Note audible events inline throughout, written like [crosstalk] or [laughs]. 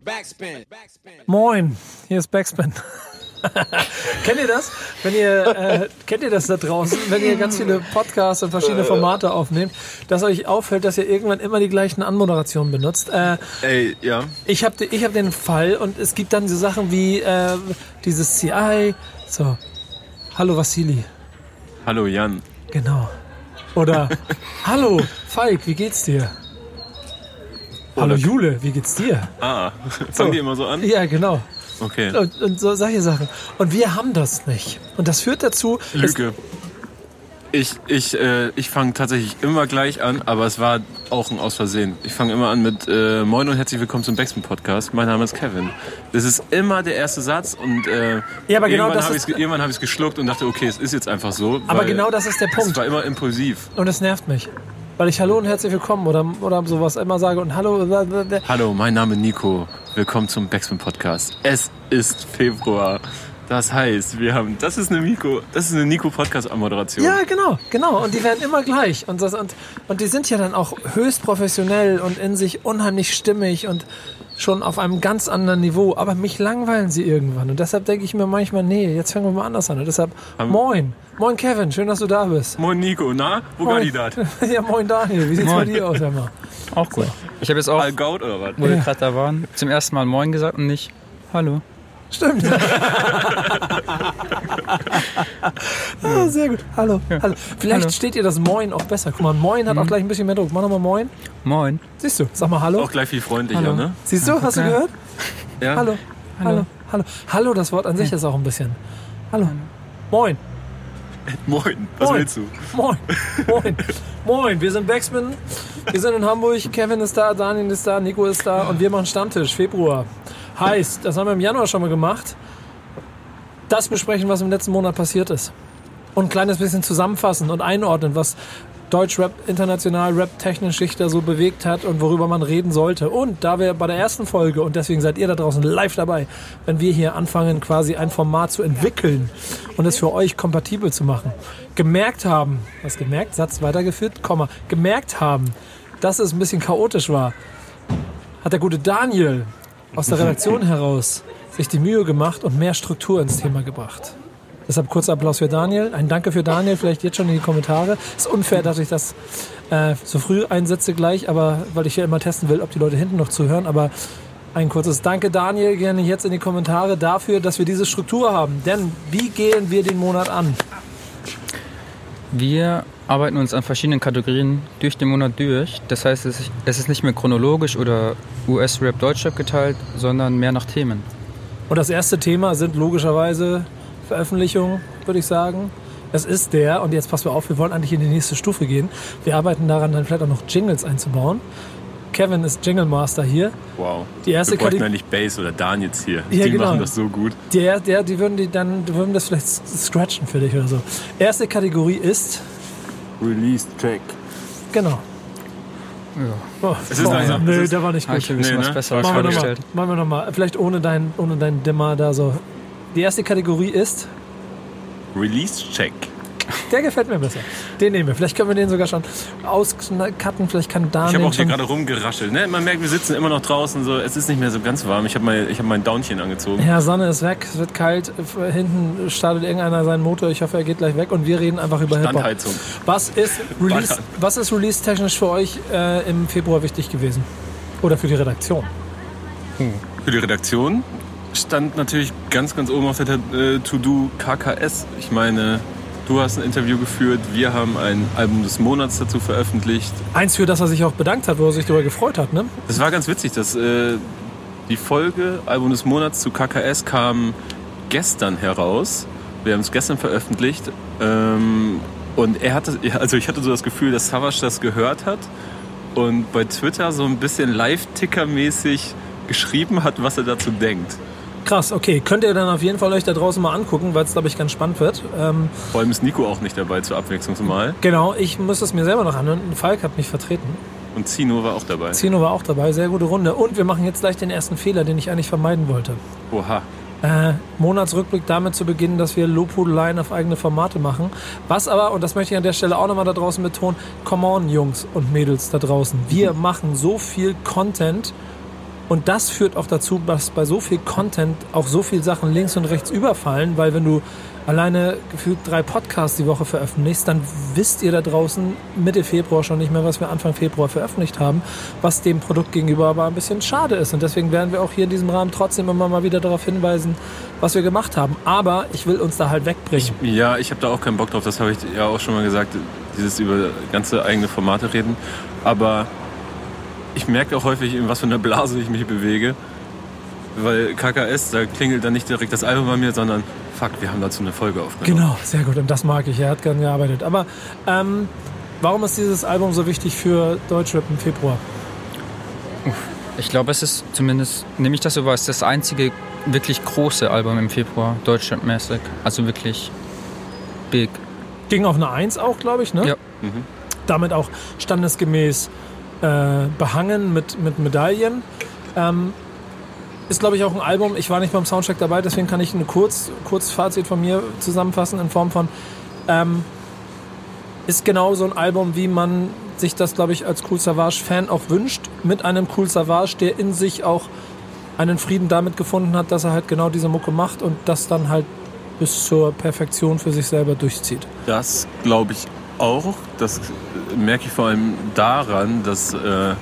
Backspin. Moin, hier ist Backspin. [laughs] kennt ihr das? Wenn ihr äh, kennt ihr das da draußen, wenn ihr ganz viele Podcasts und verschiedene Formate aufnehmt, dass euch auffällt, dass ihr irgendwann immer die gleichen Anmoderationen benutzt. Äh, Ey, ja. ich habe ich hab den Fall und es gibt dann so Sachen wie äh, dieses CI, so Hallo Vassili, Hallo Jan. genau. Oder [laughs] Hallo Falk, wie geht's dir? Hallo Jule, wie geht's dir? Ah, [laughs] fangen die immer so an? Ja, genau. Okay. Und, und so solche Sachen. Und wir haben das nicht. Und das führt dazu, es- Lüge. Ich, ich, äh, ich fange tatsächlich immer gleich an, aber es war auch ein Aus Versehen. Ich fange immer an mit äh, Moin und herzlich willkommen zum Backspin Podcast. Mein Name ist Kevin. Das ist immer der erste Satz und äh, Ja, aber genau irgendwann habe ich irgendwann habe ich geschluckt und dachte, okay, es ist jetzt einfach so. aber genau das ist der Es Punkt. war immer impulsiv. Und es nervt mich. Weil ich Hallo und herzlich willkommen oder, oder sowas immer sage und Hallo. Hallo, mein Name ist Nico. Willkommen zum Backspin Podcast. Es ist Februar. Das heißt, wir haben, das ist eine Nico, das ist eine Nico Podcast Moderation. Ja, genau, genau. Und die werden immer gleich. Und, das, und, und die sind ja dann auch höchst professionell und in sich unheimlich stimmig und schon auf einem ganz anderen Niveau. Aber mich langweilen sie irgendwann. Und deshalb denke ich mir manchmal, nee, jetzt fangen wir mal anders an. Und deshalb, moin. Moin Kevin, schön, dass du da bist. Moin Nico, na? Wo Moin. geht das? [laughs] Ja, moin Daniel, wie sieht's bei Moin. dir aus, Emma? Auch gut. Ich habe jetzt auch, Allgaut oder was? wo wir gerade da waren, zum ersten Mal Moin gesagt und nicht Hallo. Stimmt. [laughs] ah, sehr gut. Hallo. Hallo. Vielleicht Hallo. steht ihr das Moin auch besser. Guck mal, Moin hat auch gleich ein bisschen mehr Druck. Mach nochmal Moin. Moin. Siehst du? Sag mal Hallo. Auch gleich viel freundlicher, Hallo. ne? Siehst du? Hast du gehört? Ja. Hallo. Hallo. Hallo. Hallo, das Wort an sich ist auch ein bisschen. Hallo. Moin. [laughs] Moin, was Moin. willst du? Moin. Moin. Moin. Wir sind Backspin. Wir sind in Hamburg. Kevin ist da, Daniel ist da, Nico ist da und wir machen Stammtisch. Februar. Heißt, das haben wir im Januar schon mal gemacht. Das besprechen, was im letzten Monat passiert ist. Und ein kleines bisschen zusammenfassen und einordnen, was Deutschrap, international Rap technisch sich da so bewegt hat und worüber man reden sollte. Und da wir bei der ersten Folge, und deswegen seid ihr da draußen live dabei, wenn wir hier anfangen, quasi ein Format zu entwickeln und es für euch kompatibel zu machen, gemerkt haben, was gemerkt, Satz weitergeführt, Komma, gemerkt haben, dass es ein bisschen chaotisch war, hat der gute Daniel aus der Redaktion heraus sich die Mühe gemacht und mehr Struktur ins Thema gebracht. Deshalb kurzer Applaus für Daniel. Ein Danke für Daniel, vielleicht jetzt schon in die Kommentare. Ist unfair, dass ich das äh, so früh einsetze gleich, aber weil ich ja immer testen will, ob die Leute hinten noch zuhören. Aber ein kurzes Danke, Daniel, gerne jetzt in die Kommentare dafür, dass wir diese Struktur haben. Denn wie gehen wir den Monat an? Wir arbeiten uns an verschiedenen Kategorien durch den Monat durch. Das heißt, es ist- nicht mehr chronologisch oder US-Rap, Deutschrap geteilt, sondern mehr nach Themen. Und das erste Thema sind logischerweise Veröffentlichungen, würde ich sagen. Es ist der, und jetzt passen wir auf, wir wollen eigentlich in die nächste Stufe gehen. Wir arbeiten daran, dann vielleicht auch noch Jingles einzubauen. Kevin ist Jingle Master hier. Wow. Die erste Wir bräuchten Kategorie- eigentlich Bass oder Daniels hier. Ja, die genau. machen das so gut. Der, der, die würden die dann, die würden das vielleicht scratchen für dich oder so. Erste Kategorie ist, Release Track. genau. Ja. Oh, Es ist oh, langsam. Nee, Es ist- der war nicht ich gut. bisschen Nee, was ne? Besseres Machen wir. Machen wir nochmal. Vielleicht ohne dein, ohne dein Dimmer da so. Die erste Kategorie ist, Release Check. der gefällt mir besser. Den nehmen wir. Vielleicht können wir den sogar schon auscutten. Vielleicht kann Ich Daniel habe auch hier gerade rumgeraschelt. Ne? Man merkt, wir sitzen immer noch draußen. So. Es ist nicht mehr so ganz warm. Ich habe mein, ich hab mein Downchen angezogen. Ja, Sonne ist weg, es wird kalt, hinten startet irgendeiner seinen Motor, ich hoffe, er geht gleich weg und wir reden einfach über Hip-Hop. Was ist Release, was ist Release technisch für euch äh, im Februar wichtig gewesen? Oder für die Redaktion? Für die Redaktion stand natürlich ganz, ganz oben auf der äh, To-Do KKS. Ich meine, du hast ein Interview geführt. Wir haben ein Album des Monats dazu veröffentlicht. Eins, für das er sich auch bedankt hat, wo er sich darüber gefreut hat, ne? Das war ganz witzig, dass äh, die Folge Album des Monats zu KKS kam gestern heraus. Wir haben es gestern veröffentlicht. Ähm, und er hatte, also ich hatte so das Gefühl, dass Savage das gehört hat und bei Twitter so ein bisschen Live-Ticker-mäßig geschrieben hat, was er dazu denkt. Krass, okay. Könnt ihr dann auf jeden Fall euch da draußen mal angucken, weil es, glaube ich, ganz spannend wird. Ähm, Vor allem ist Nico auch nicht dabei zur Abwechslung mal. genau, ich muss es mir selber noch anhören. Falk hat mich vertreten. Und Zino war auch dabei. Zino war auch dabei, sehr gute Runde. Und wir machen jetzt gleich den ersten Fehler, den ich eigentlich vermeiden wollte. Oha. äh, Monatsrückblick damit zu beginnen, dass wir Lobhudeleien auf eigene Formate machen. Was aber, und das möchte ich an der Stelle auch nochmal da draußen betonen, come on, Jungs und Mädels da draußen. Wir machen so viel Content Und das führt auch dazu, dass bei so viel Content auch so viel Sachen links und rechts überfallen, weil wenn du alleine gefühlt drei Podcasts die Woche veröffentlichst, dann wisst ihr da draußen Mitte Februar schon nicht mehr, was wir Anfang Februar veröffentlicht haben, was dem Produkt gegenüber aber ein bisschen schade ist. Und deswegen werden wir auch hier in diesem Rahmen trotzdem immer mal wieder darauf hinweisen, was wir gemacht haben. Aber ich will uns da halt wegbringen. Ja, ich habe da auch keinen Bock drauf, das habe ich ja auch schon mal gesagt, dieses über ganze eigene Formate reden. Aber ich merke auch häufig, in was für einer Blase ich mich bewege. Weil KKS, da klingelt dann nicht direkt das Album bei mir, sondern fuck, wir haben dazu eine Folge aufgenommen. Genau, sehr gut. Und das mag ich. Er hat gern gearbeitet. Aber ähm, warum ist dieses Album so wichtig für Deutschrap im Februar? Ich glaube, es ist zumindest, nehme ich das so wahr, ist das einzige wirklich große Album im Februar, Deutschrap-mäßig. Also wirklich big. Ging auf eine Eins auch, glaube ich, ne? Ja. Damit auch standesgemäß äh, behangen mit, mit Medaillen. Ähm, ist, glaube ich, auch ein Album. Ich war nicht beim Soundcheck dabei, deswegen kann ich ein kurz, kurz Fazit von mir zusammenfassen in Form von ähm, ist genau so ein Album, wie man sich das, glaube ich, als Cool Savage-Fan auch wünscht. Mit einem Cool Savage, der in sich auch einen Frieden damit gefunden hat, dass er halt genau diese Mucke macht und das dann halt bis zur Perfektion für sich selber durchzieht. Das glaube ich auch. Das merke ich vor allem daran, dass. Äh, [laughs]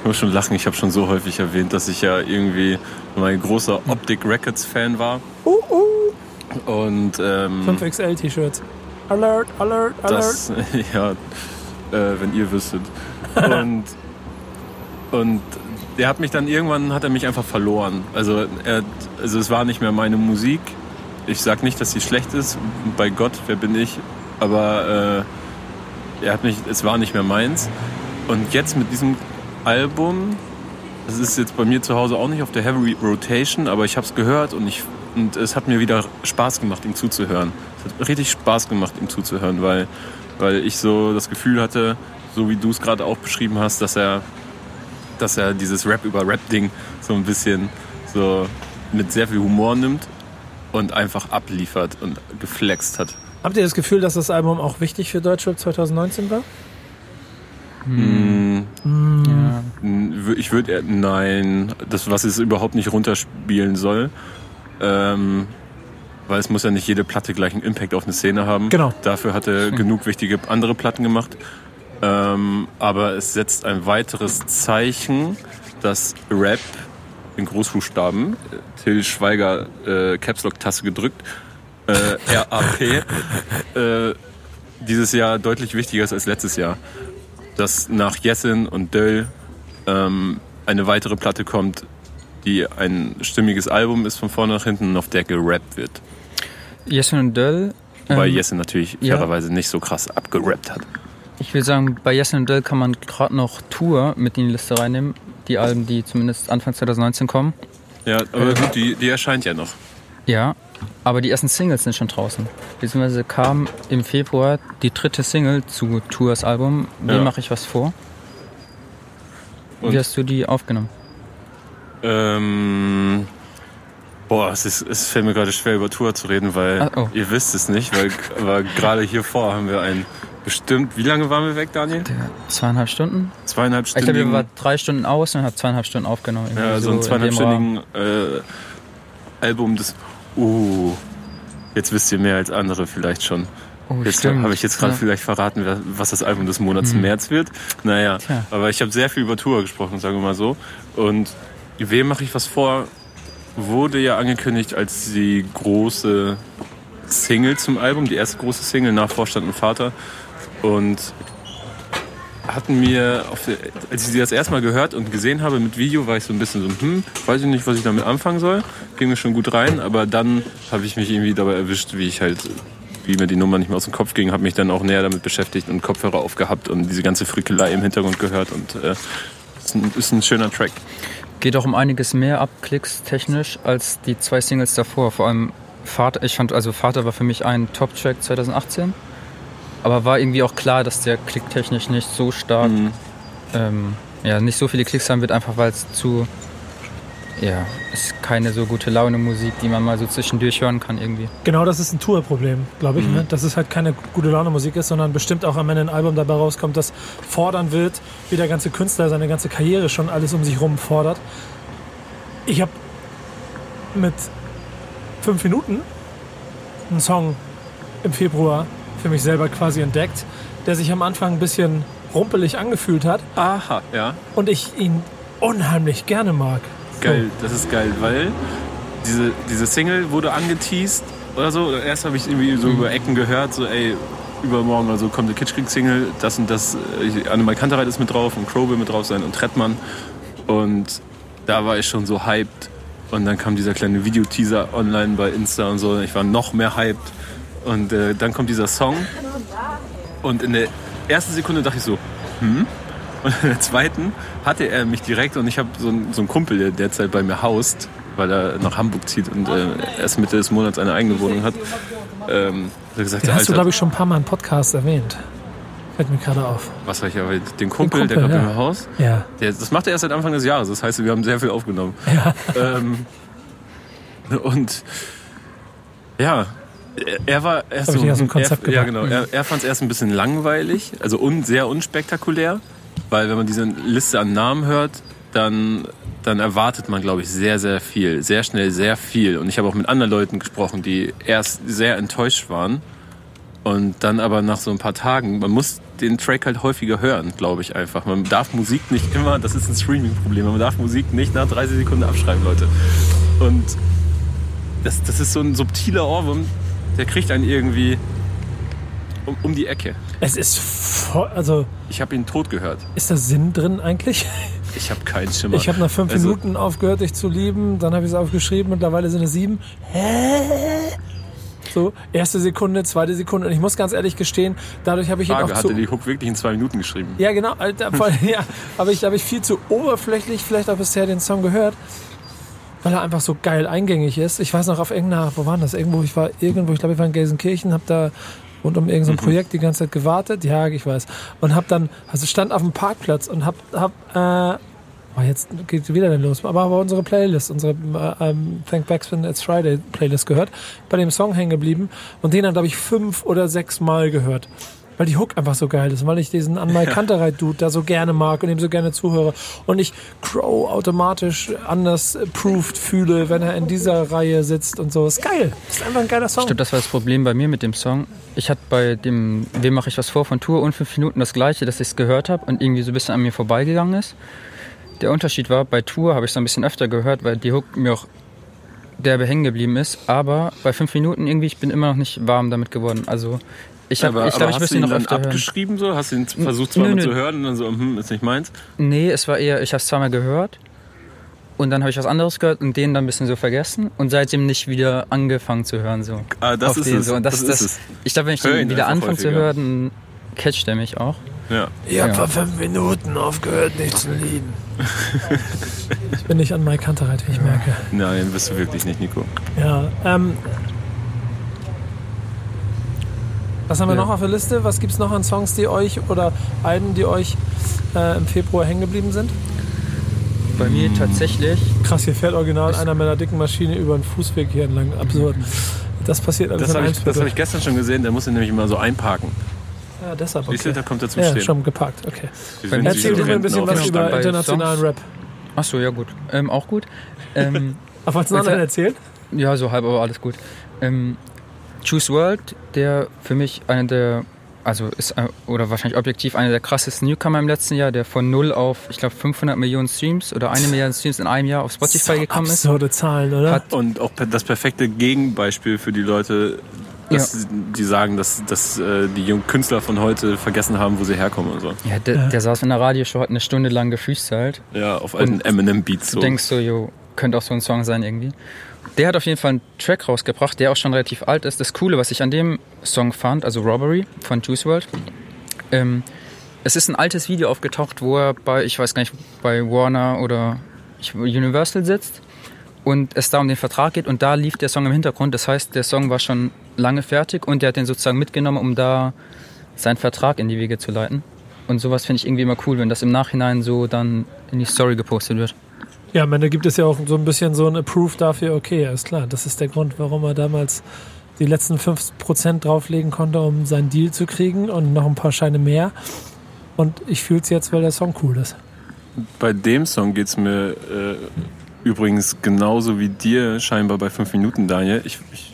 ich muss schon lachen, ich habe schon so häufig erwähnt, dass ich ja irgendwie mal ein großer Optic Records Fan war. Uh, uh. Und ähm, 5XL T-Shirts. Alert, alert, alert. das, [laughs] ja, äh, wenn ihr wüsstet. Und, und der hat mich dann irgendwann, hat er mich einfach verloren. Also, er, also es war nicht mehr meine Musik. Ich sag nicht, dass sie schlecht ist. Bei Gott, wer bin ich? Aber äh, er hat mich, es war nicht mehr meins. Und jetzt mit diesem Album, das ist jetzt bei mir zu Hause auch nicht auf der Heavy Rotation, aber ich habe es gehört und, ich, und es hat mir wieder Spaß gemacht, ihm zuzuhören. Es hat richtig Spaß gemacht, ihm zuzuhören, weil, weil ich so das Gefühl hatte, so wie du es gerade auch beschrieben hast, dass er, dass er dieses Rap über Rap-Ding so ein bisschen so mit sehr viel Humor nimmt und einfach abliefert und geflext hat. Habt ihr das Gefühl, dass das Album auch wichtig für Deutschrap 2019 war? Ja. Ich würde nein, das was es überhaupt nicht runterspielen soll, ähm, weil es muss ja nicht jede Platte gleich einen Impact auf eine Szene haben. Genau. Dafür hat er genug wichtige andere Platten gemacht. Ähm, aber es setzt ein weiteres Zeichen, dass Rap in Großbuchstaben, äh, Till Schweiger äh, Caps Lock Taste gedrückt, äh, RAP, [laughs] äh, dieses Jahr deutlich wichtiger ist als letztes Jahr. Dass nach Jessin und Döll ähm, eine weitere Platte kommt, die ein stimmiges Album ist von vorne nach hinten und auf der gerappt wird. Jessin und Döll. Weil ähm, Jessin natürlich ja. fairerweise nicht so krass abgerappt hat. Ich will sagen, bei Jessin und Döll kann man gerade noch Tour mit in die Liste reinnehmen. Die Alben, die zumindest Anfang 2019 kommen. Ja, aber gut, die, die erscheint ja noch. Ja, aber die ersten Singles sind schon draußen. Beziehungsweise kam im Februar die dritte Single zu Tours Album. Wie Ja. mache ich was vor? Und- Wie hast du die aufgenommen? Ähm, boah, es, ist, es fällt mir gerade schwer über Tour zu reden, weil Ah, oh. ihr wisst es nicht, weil, weil gerade hier vor haben wir ein bestimmt, wie lange waren wir weg, Daniel? Zweieinhalb Stunden? Zweieinhalb Ich glaube, wir Stunden. waren drei Stunden aus und habe zweieinhalb Stunden aufgenommen. Ja, so ein in dem Rahmen. zweieinhalbstündigen äh, Album des. Uh, jetzt wisst ihr mehr als andere vielleicht schon. Oh, Jetzt habe ich jetzt gerade Ja. vielleicht verraten, was das Album des Monats im März wird. Naja, Tja. aber ich habe sehr viel über Tour gesprochen, sagen wir mal so. Und wem mache ich was vor? Wurde ja angekündigt als die große Single zum Album, die erste große Single nach Vorstand und Vater. Und hatten mir, als ich sie das erste Mal gehört und gesehen habe mit Video, war ich so ein bisschen so, hm, weiß ich nicht, was ich damit anfangen soll. Ging mir schon gut rein, aber dann habe ich mich irgendwie dabei erwischt, wie ich halt, wie mir die Nummer nicht mehr aus dem Kopf ging, habe mich dann auch näher damit beschäftigt und Kopfhörer aufgehabt und diese ganze Frickelei im Hintergrund gehört und äh, ist, ein, ist ein schöner Track. Geht auch um einiges mehr ab, Klicks technisch, als die zwei Singles davor. Vor allem Vater, ich fand, also Vater war für mich ein Top-Track 2018. Aber war irgendwie auch klar, dass der klicktechnisch nicht so stark, Mhm. ähm, ja, nicht so viele Klicks haben wird, einfach weil es zu, ja, ist keine so gute Laune Musik, die man mal so zwischendurch hören kann irgendwie. Genau, das ist ein Tourproblem, glaube ich. Mhm. Ne? Dass es halt keine gute Laune Musik ist, sondern bestimmt auch am Ende ein Album dabei rauskommt, das fordern wird, wie der ganze Künstler seine ganze Karriere schon alles um sich rum fordert. Ich habe mit fünf Minuten einen Song im Februar für mich selber quasi entdeckt, der sich am Anfang ein bisschen rumpelig angefühlt hat Aha, ja. und ich ihn unheimlich gerne mag. Geil, das ist geil, weil diese, diese Single wurde angeteased oder so. Erst habe ich irgendwie so über Ecken gehört, so ey, übermorgen also kommt eine Kitschkrieg-Single, das und das, äh, Annemal Kantereit ist mit drauf und Crow will mit drauf sein und Trettmann. Und da war ich schon so hyped. Und dann kam dieser kleine Videoteaser online bei Insta und so. Ich war noch mehr hyped. Und äh, dann kommt dieser Song. Und in der ersten Sekunde dachte ich so, hm? Und in der zweiten hatte er mich direkt und ich habe so, einen- so einen Kumpel, der derzeit bei mir haust, weil er nach Hamburg zieht und äh, erst Mitte des Monats eine eigene Wohnung hat. Ähm, hat gesagt, Den hast du, glaube ich, schon ein paar Mal im Podcast erwähnt. Fällt mir gerade auf. was sag ich aber, den Kumpel, Kumpel, der gerade ja. bei mir haust, Ja. der, das macht er erst seit Anfang des Jahres. Das heißt, wir haben sehr viel aufgenommen. Ja. Ähm, und ja, er- war erst so, aus dem Konzept er, ja genau, er, er fand es erst ein bisschen langweilig, also un, sehr unspektakulär, weil wenn man diese Liste an Namen hört, dann dann erwartet man, glaube ich, sehr, sehr viel, sehr schnell sehr viel. Und ich habe auch mit anderen Leuten gesprochen, die erst sehr enttäuscht waren und dann aber nach so ein paar Tagen, man muss den Track halt häufiger hören, glaube ich einfach. Man darf Musik nicht immer, das ist ein Streaming-Problem, man darf Musik nicht nach 30 Sekunden abschreiben, Leute. Und das, das ist so ein subtiler Ohrwurm, der kriegt einen irgendwie um, um die Ecke. Es ist voll, also Ich habe ihn tot gehört. ist da Sinn drin eigentlich? Ich habe keinen Schimmer. Ich habe nach fünf Also- Minuten aufgehört, dich zu lieben. Dann habe ich es aufgeschrieben. Mittlerweile sind es sieben. Hä? So, erste Sekunde, zweite Sekunde. Und ich muss ganz ehrlich gestehen, dadurch habe ich ihn Frage, auch hat zu... er die Hook wirklich in zwei Minuten geschrieben? Ja, genau. Alter, voll, [laughs] ja, aber ich habe ich viel zu oberflächlich vielleicht auch bisher den Song gehört, weil er einfach so geil eingängig ist. Ich weiß noch auf irgendeiner, wo war das? Irgendwo, ich war irgendwo, ich glaube, ich war in Gelsenkirchen, habe da rund um irgendein Mhm. Projekt die ganze Zeit gewartet. Ja, ich weiß. Und habe dann, also stand auf dem Parkplatz und habe, hab, äh, oh, jetzt geht wieder denn los. Aber habe unsere Playlist, unsere äh, ähm, Thank Backspin It's Friday Playlist gehört, bei dem Song hängen geblieben und den dann, glaube ich, fünf oder sechs Mal gehört. Weil die Hook einfach so geil ist, weil ich diesen Anmal Kantereit-Dude da so gerne mag und ihm so gerne zuhöre. Und ich Crow automatisch anders approved fühle, wenn er in dieser Reihe sitzt und so. Ist geil. Ist einfach ein geiler Song. Ich glaube, das war das Problem bei mir mit dem Song. Ich hatte bei dem Wem mache ich was vor von Tour und fünf Minuten das gleiche, dass ich es gehört habe und irgendwie so ein bisschen an mir vorbeigegangen ist. Der Unterschied war, bei Tour habe ich es ein bisschen öfter gehört, weil die Hook mir auch derbe hängen geblieben ist. Aber bei fünf Minuten irgendwie, ich bin immer noch nicht warm damit geworden. Also ich habe, aber ich glaube, ich müsste ihn ihn noch dann öfter hören. abgeschrieben so? Hast du ihn versucht zweimal nö. zu hören und dann so, hm, ist nicht meins? Nee, es war eher, ich habe es zweimal gehört und dann habe ich was anderes gehört und den dann ein bisschen so vergessen und seitdem nicht wieder angefangen zu hören. So. Ah, das ist den es. So. Und das, das das, ist es. Ich glaube, wenn ich Hör den ihn wieder anfange zu hören, dann catcht er mich auch. Ja. Ich habe Ja. vor fünf Minuten aufgehört, nicht zu lieben. ich bin nicht an Mike Kantereit, wie ich merke. Nein, bist du wirklich nicht, Nico. Ja, ähm. Was haben wir Ja. noch auf der Liste? Was gibt es noch an Songs, die euch oder Alben, die euch äh, im Februar hängen geblieben sind? Bei mir tatsächlich, Krass, hier fährt original einer mit einer dicken Maschine über einen Fußweg hier entlang. Absurd. Das passiert alles Das habe ich, das hab ich gestern schon gesehen, der muss ihn nämlich immer so einparken. Ja, deshalb. Siehst du, Okay. da kommt er zum Ja, Stehen. schon geparkt. Okay. Erzähl mir ein bisschen auf was über internationalen. Rap. ach so, ja gut, ähm, auch gut. Ähm, Ach, wolltest du noch erzählen? ja, so halb, aber alles gut. Ähm, Choose World, der für mich einer der, also ist, äh, oder wahrscheinlich objektiv einer der krassesten Newcomer im letzten Jahr, der von null auf, ich glaube, 500 Millionen Streams oder eine Milliarde Streams in einem Jahr auf Spotify So gekommen ist. absurde Zahlen, oder? Hat- Und auch das perfekte Gegenbeispiel für die Leute, dass die sagen, dass, dass äh, die jungen Künstler von heute vergessen haben, wo sie herkommen und so. Ja, der, Ja. der saß in der Radioshow, hat eine Stunde lang gefreestylt. Ja, auf alten Und Eminem-Beats Du so. denkst so, jo, könnte auch so ein Song sein irgendwie. Der hat auf jeden Fall einen Track rausgebracht, der auch schon relativ alt ist. Das Coole, was ich an dem Song fand, also Robbery von Juice WRLD, ähm, es ist ein altes Video aufgetaucht, wo er bei, ich weiß gar nicht, bei Warner oder Universal sitzt und es da um den Vertrag geht und da lief der Song im Hintergrund. Das heißt, der Song war schon lange fertig und der hat den sozusagen mitgenommen, um da seinen Vertrag in die Wege zu leiten. Und sowas finde ich irgendwie immer cool, wenn das im Nachhinein so dann in die Story gepostet wird. Ja, am Ende gibt es ja auch so ein bisschen so ein Approve dafür, okay, ist klar, das ist der Grund, warum er damals die letzten 5% drauflegen konnte, um seinen Deal zu kriegen und noch ein paar Scheine mehr. Und ich fühle es jetzt, weil der Song cool ist. Bei dem Song geht es mir äh, übrigens genauso wie dir scheinbar bei 5 Minuten, Daniel. Ich, ich,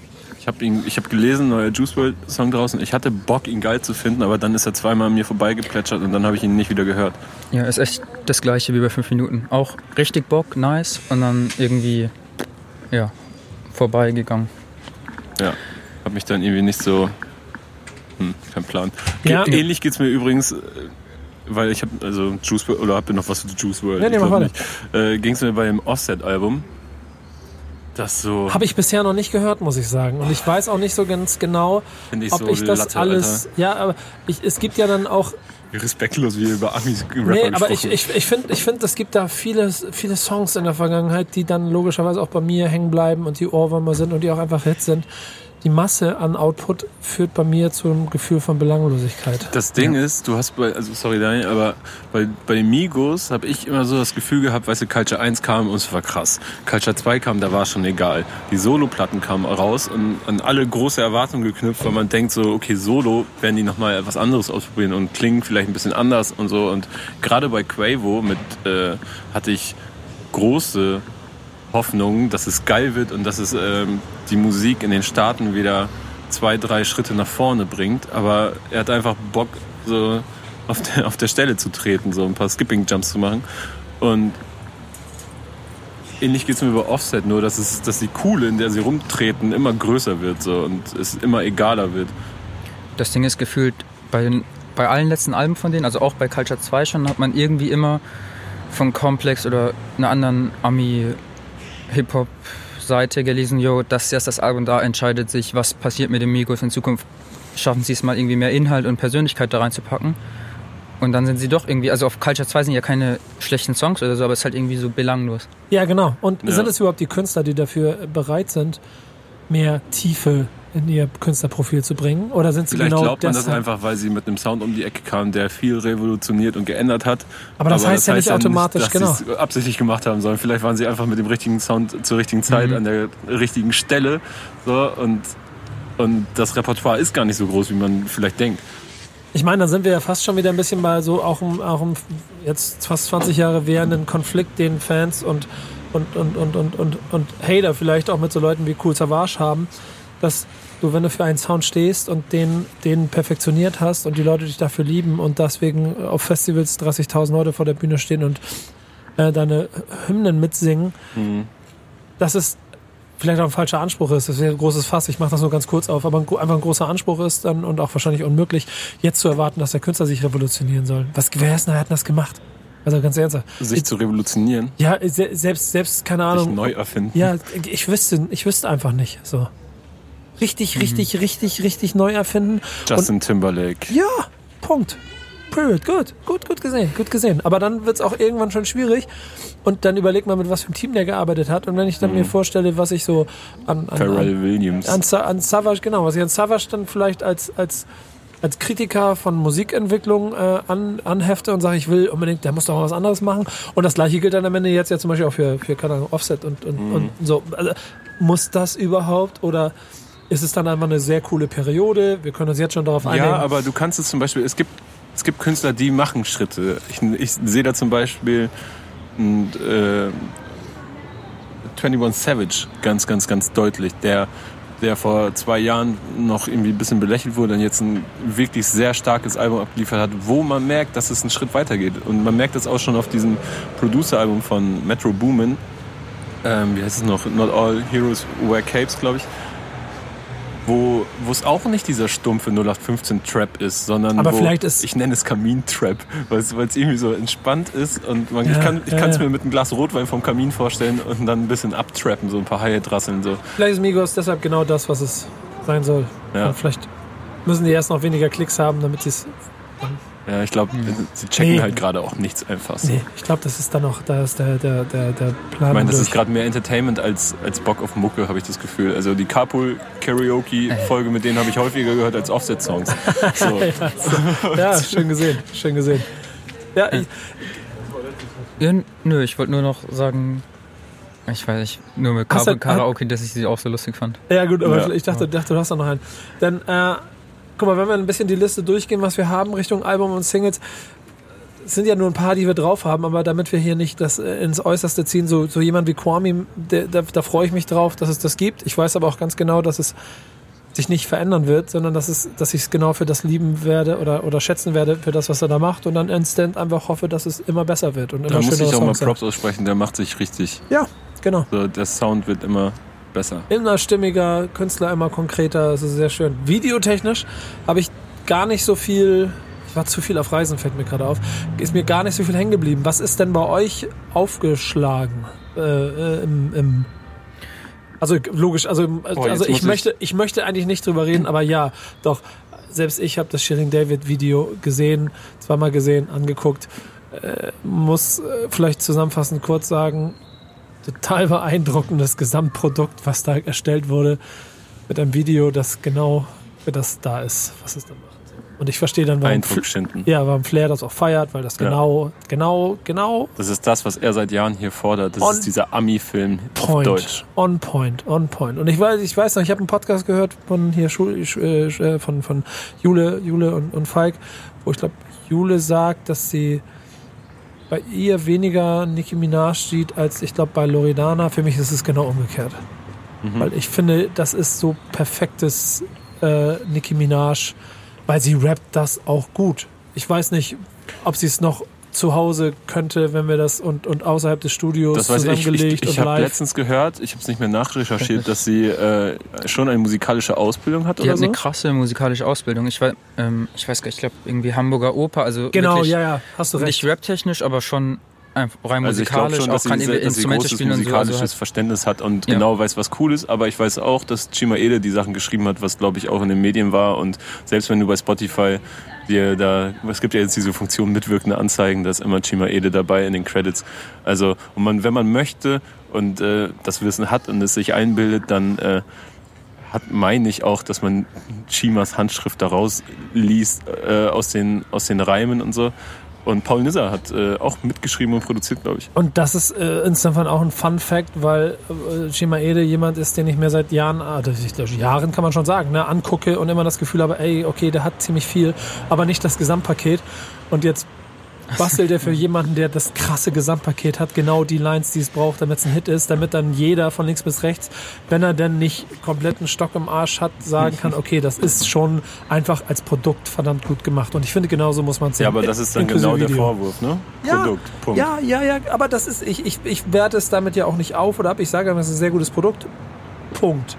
ich habe hab gelesen, neuer Juice World Song draußen. Ich hatte Bock, ihn geil zu finden, aber dann ist er zweimal an mir vorbeigeplätschert und dann habe ich ihn nicht wieder gehört. Ja, ist echt das gleiche wie bei 5 Minuten. Auch richtig Bock, nice und dann irgendwie, ja, vorbeigegangen. Ja, habe mich dann irgendwie nicht so. Hm, kein Plan. Ja. Ähnlich geht es mir übrigens. äh, Weil ich habe, also Juice World, oder habt ihr noch was zu Juice World? Ja, nee, Ich mach weiter. nicht. Äh, Ging es mir beim Offset-Album. Das so, Habe ich bisher noch nicht gehört, muss ich sagen. Und ich weiß auch nicht so ganz genau, ich ob so ich das Latte, alles. Ja, aber ich, es gibt ja dann auch. Alter. Wie respektlos wie über Amis Rapper Nee, aber ich, gesprochen ich, ich finde, ich find, es gibt da viele, viele Songs in der Vergangenheit, die dann logischerweise auch bei mir hängen bleiben und die Ohrwürmer sind und die auch einfach Hits sind. Die Masse an Output führt bei mir zu einem Gefühl von Belanglosigkeit. Das Ding ist, du hast bei, also sorry Daniel, aber bei, bei den Migos habe ich immer so das Gefühl gehabt, weißt du, Culture 1 kam und es war krass. Culture 2 kam, da war schon egal. Die Solo-Platten kamen raus und an alle große Erwartungen geknüpft, weil man denkt so, okay, Solo werden die nochmal etwas anderes ausprobieren und klingen vielleicht ein bisschen anders und so. Und gerade bei Quavo mit, äh, hatte ich große Hoffnung, dass es geil wird und dass es ähm, die Musik in den Staaten wieder zwei, drei Schritte nach vorne bringt. Aber er hat einfach Bock, so auf der, auf der Stelle zu treten, so ein paar Skipping-Jumps zu machen. Und ähnlich geht es mir über Offset, nur dass, es, dass die Kuhle, in der sie rumtreten, immer größer wird so, und es immer egaler wird. Das Ding ist gefühlt, bei, den, bei allen letzten Alben von denen, also auch bei Culture 2 schon, hat man irgendwie immer von Complex oder einer anderen Ami-Hip-Hop-Seite gelesen, yo, das ist erst das Album, da entscheidet sich, was passiert mit den Migos in Zukunft. Schaffen sie es mal irgendwie mehr Inhalt und Persönlichkeit da reinzupacken. Und dann sind sie doch irgendwie, also auf Culture 2 sind ja keine schlechten Songs oder so, aber es ist halt irgendwie so belanglos. Ja, genau. Und Ja. sind es überhaupt die Künstler, die dafür bereit sind, mehr Tiefe in ihr Künstlerprofil zu bringen? Oder sind sie Vielleicht genau glaubt man das deshalb- einfach, weil sie mit einem Sound um die Ecke kam, der viel revolutioniert und geändert hat. Aber das heißt ja nicht automatisch, dass genau. sie es absichtlich gemacht haben, sondern vielleicht waren sie einfach mit dem richtigen Sound zur richtigen Zeit Mhm. an der richtigen Stelle. So, und, und das Repertoire ist gar nicht so groß, wie man vielleicht denkt. Ich meine, dann sind wir ja fast schon wieder ein bisschen bei so auch im, auch im jetzt fast 20 Jahre währenden Konflikt, den Fans und, und, und, und, und, und, und Hater vielleicht auch mit so Leuten wie Cool Savage haben, dass du, wenn du für einen Sound stehst und den, den perfektioniert hast und die Leute dich dafür lieben und deswegen auf Festivals 30.000 Leute vor der Bühne stehen und äh, deine Hymnen mitsingen, dass es vielleicht auch ein falscher Anspruch ist. Das wäre ein großes Fass. Ich mache das nur ganz kurz auf. Aber ein, einfach ein großer Anspruch ist dann und auch wahrscheinlich unmöglich, jetzt zu erwarten, dass der Künstler sich revolutionieren soll. Was, wer ist denn, hat das gemacht? Also ganz ernsthaft. Sich zu revolutionieren, Ja, se selbst, selbst, keine sich Ahnung. neu erfinden. Ja, ich wüsste, ich wüsste einfach nicht. So. Mhm. Richtig, richtig, richtig, richtig neu erfinden. Justin Timberlake. Ja, Punkt. Period. Gut, gut, gut gesehen, gut gesehen. Aber dann wird es auch irgendwann schon schwierig. Und dann überlegt man, mit was für einem Team der gearbeitet hat. Und wenn ich dann mir vorstelle, was ich so an, an, Pharrell an, Williams. an, Sa- an Savage, genau, was ich an Savage dann vielleicht als, als, als Kritiker von Musikentwicklung äh, an, anhefte und sage, ich will unbedingt, der muss doch mal was anderes machen. Und das gleiche gilt dann am Ende jetzt ja zum Beispiel auch für, für keine Ahnung, Offset und, und, und so. Also, muss das überhaupt oder ist es dann einfach eine sehr coole Periode? Wir können uns jetzt schon darauf einigen. Ja, aber du kannst es zum Beispiel, es gibt, es gibt Künstler, die machen Schritte. Ich, ich sehe da zum Beispiel und, äh, 21 Savage ganz, ganz, ganz deutlich, der, der vor zwei Jahren noch irgendwie ein bisschen belächelt wurde und jetzt ein wirklich sehr starkes Album abgeliefert hat, wo man merkt, dass es einen Schritt weitergeht. Und man merkt das auch schon auf diesem Producer-Album von Metro Boomin. Ähm, wie heißt es noch? Not All Heroes Wear Capes, glaube ich wo es auch nicht dieser stumpfe 0815 Trap ist, sondern Aber wo vielleicht ist- ich nenne es Kamin-Trap, weil es weil es irgendwie so entspannt ist und man, ich Ja, kann ich ja, kann es ja. mir mit einem Glas Rotwein vom Kamin vorstellen und dann ein bisschen abtrappen, so ein paar Haie drasseln so. Vielleicht ist Migos deshalb genau das, was es sein soll. Ja. Vielleicht müssen die erst noch weniger Klicks haben, damit sie es. Ja, ich glaube, sie checken Nee. halt gerade auch nichts einfach. So. Nee, ich glaube, das ist dann noch, da ist der, der, der, der Plan. Ich meine, das durch. ist gerade mehr Entertainment als, als Bock auf Mucke, habe ich das Gefühl. Also die Carpool-Karaoke-Folge, mit denen habe ich häufiger gehört als Offset-Songs. So. [laughs] ja, schön gesehen, schön gesehen. Ja, ich, Ja, nö, ich wollte nur noch sagen, ich weiß nicht, nur mit Hast Kara du- Karaoke, dass ich sie auch so lustig fand. Ja, gut, aber Ja. ich dachte, dachte, du hast da noch einen. Dann, äh, guck mal, wenn wir ein bisschen die Liste durchgehen, was wir haben Richtung Album und Singles, es sind ja nur ein paar, die wir drauf haben, aber damit wir hier nicht das äh, ins Äußerste ziehen, so, so jemand wie Kwame, der, da, da freue ich mich drauf, dass es das gibt. Ich weiß aber auch ganz genau, dass es sich nicht verändern wird, sondern dass es, dass ich es genau für das lieben werde oder, oder schätzen werde für das, was er da macht und dann instant einfach hoffe, dass es immer besser wird und Da immer muss schönere ich auch mal Songs hat. Props aussprechen, der macht sich richtig. Ja, genau. So, der Sound wird immer besser. immer stimmiger, Künstler immer konkreter, es ist sehr schön. Videotechnisch habe ich gar nicht so viel, ich war zu viel auf Reisen, fällt mir gerade auf, ist mir gar nicht so viel hängen geblieben. Was ist denn bei euch aufgeschlagen äh, äh, im, im also logisch, also, Oh, also ich ich- möchte, ich möchte eigentlich nicht drüber reden, aber ja, doch. Selbst ich habe das Shirin David Video gesehen, zweimal gesehen, angeguckt. Äh, muss äh, vielleicht zusammenfassend kurz sagen, total beeindruckendes Gesamtprodukt, was da erstellt wurde mit einem Video, das genau für das da ist, was es da macht. Und ich verstehe dann, warum, ja, warum Flair das auch feiert, weil das Ja. genau, genau, genau Das ist das, was er seit Jahren hier fordert. Das On ist dieser Ami-Film auf point, Deutsch. on point, on point. Und ich weiß, ich weiß noch, ich habe einen Podcast gehört von hier Schul, äh, äh, von von Jule, Jule und, und Falk, wo ich glaube, Jule sagt, dass sie bei ihr weniger Nicki Minaj sieht als ich glaube bei Loredana. Für mich ist es genau umgekehrt, Mhm. weil ich finde, das ist so perfektes äh, Nicki Minaj, weil sie rappt das auch gut. Ich weiß nicht, ob sie es noch zu Hause könnte, wenn wir das und, und außerhalb des Studios Das weiß ich. Ich, zusammengelegt ich und habe letztens gehört, ich habe es nicht mehr nachrecherchiert, [laughs] dass sie äh, schon eine musikalische Ausbildung hat Die oder hat so. eine krasse musikalische Ausbildung. Ich weiß, ähm, ich weiß gar nicht, ich glaube irgendwie Hamburger Oper, also Genau, wirklich ja, ja, hast du recht. nicht raptechnisch, aber schon einfach rein Also ich glaube musikalisch, schon, auch dass kann sie, sie Instrumente großes spielen und so. musikalisches Also halt, Verständnis hat und Ja. genau weiß, was cool ist. Aber ich weiß auch, dass Chima Ede die Sachen geschrieben hat, was glaube ich auch in den Medien war. Und selbst wenn du bei Spotify dir da, es gibt ja jetzt diese Funktion mitwirkende Anzeigen, da ist immer Chima Ede dabei in den Credits. Also und man, wenn man möchte und äh, das Wissen hat und es sich einbildet, dann äh, hat meine ich auch, dass man Chimas Handschrift daraus liest äh, aus den aus den Reimen und so. Und Paul Nisser hat äh, auch mitgeschrieben und produziert, glaube ich. Und das ist äh, insofern auch ein Fun Fact, weil äh, Shima Ede jemand ist, den ich mir seit Jahren, ah, ist, Jahren kann man schon sagen, ne, angucke und immer das Gefühl habe, ey, okay, der hat ziemlich viel, aber nicht das Gesamtpaket. Und jetzt bastelt er für [laughs] jemanden, der das krasse Gesamtpaket hat, genau die Lines, die es braucht, damit es ein Hit ist, damit dann jeder von links bis rechts, wenn er denn nicht kompletten Stock im Arsch hat, sagen kann, okay, das ist schon einfach als Produkt verdammt gut gemacht. Und ich finde, genauso muss man es Ja, aber das ist dann genau der Video. Vorwurf, ne? Ja, Produkt. Punkt. Ja, ja, ja, aber das ist, ich, ich, ich werte es damit ja auch nicht auf oder ab. Ich sage einfach, es ist ein sehr gutes Produkt. Punkt.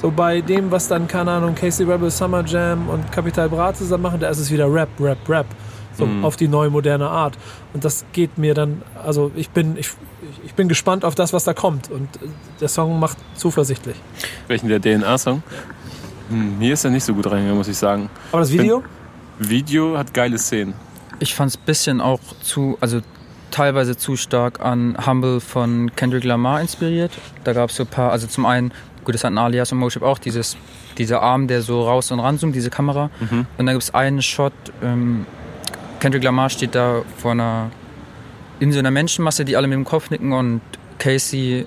So bei dem, was dann, keine Ahnung, Casey Rebel, Summer Jam und Capital Bra zusammen machen, da ist es wieder Rap, Rap, Rap. So Mhm. auf die neue moderne Art. Und das geht mir dann, also ich bin, ich, ich bin gespannt auf das, was da kommt. Und äh, der Song macht zuversichtlich. Welchen der DNA-Song? Hm, mir ist er nicht so gut reingegangen, muss ich sagen. Aber das Video? Video hat geile Szenen. Ich fand es ein bisschen auch zu, also teilweise zu stark an Humble von Kendrick Lamar inspiriert. Da gab es so ein paar, also zum einen, gut, das hatten Alias und Moship auch, dieses, dieser Arm, der so raus und ranzoomt, diese Kamera. Mhm. Und dann gibt es einen Shot, ähm, Kendrick Lamar steht da vor einer, in so einer Menschenmasse, die alle mit dem Kopf nicken und Casey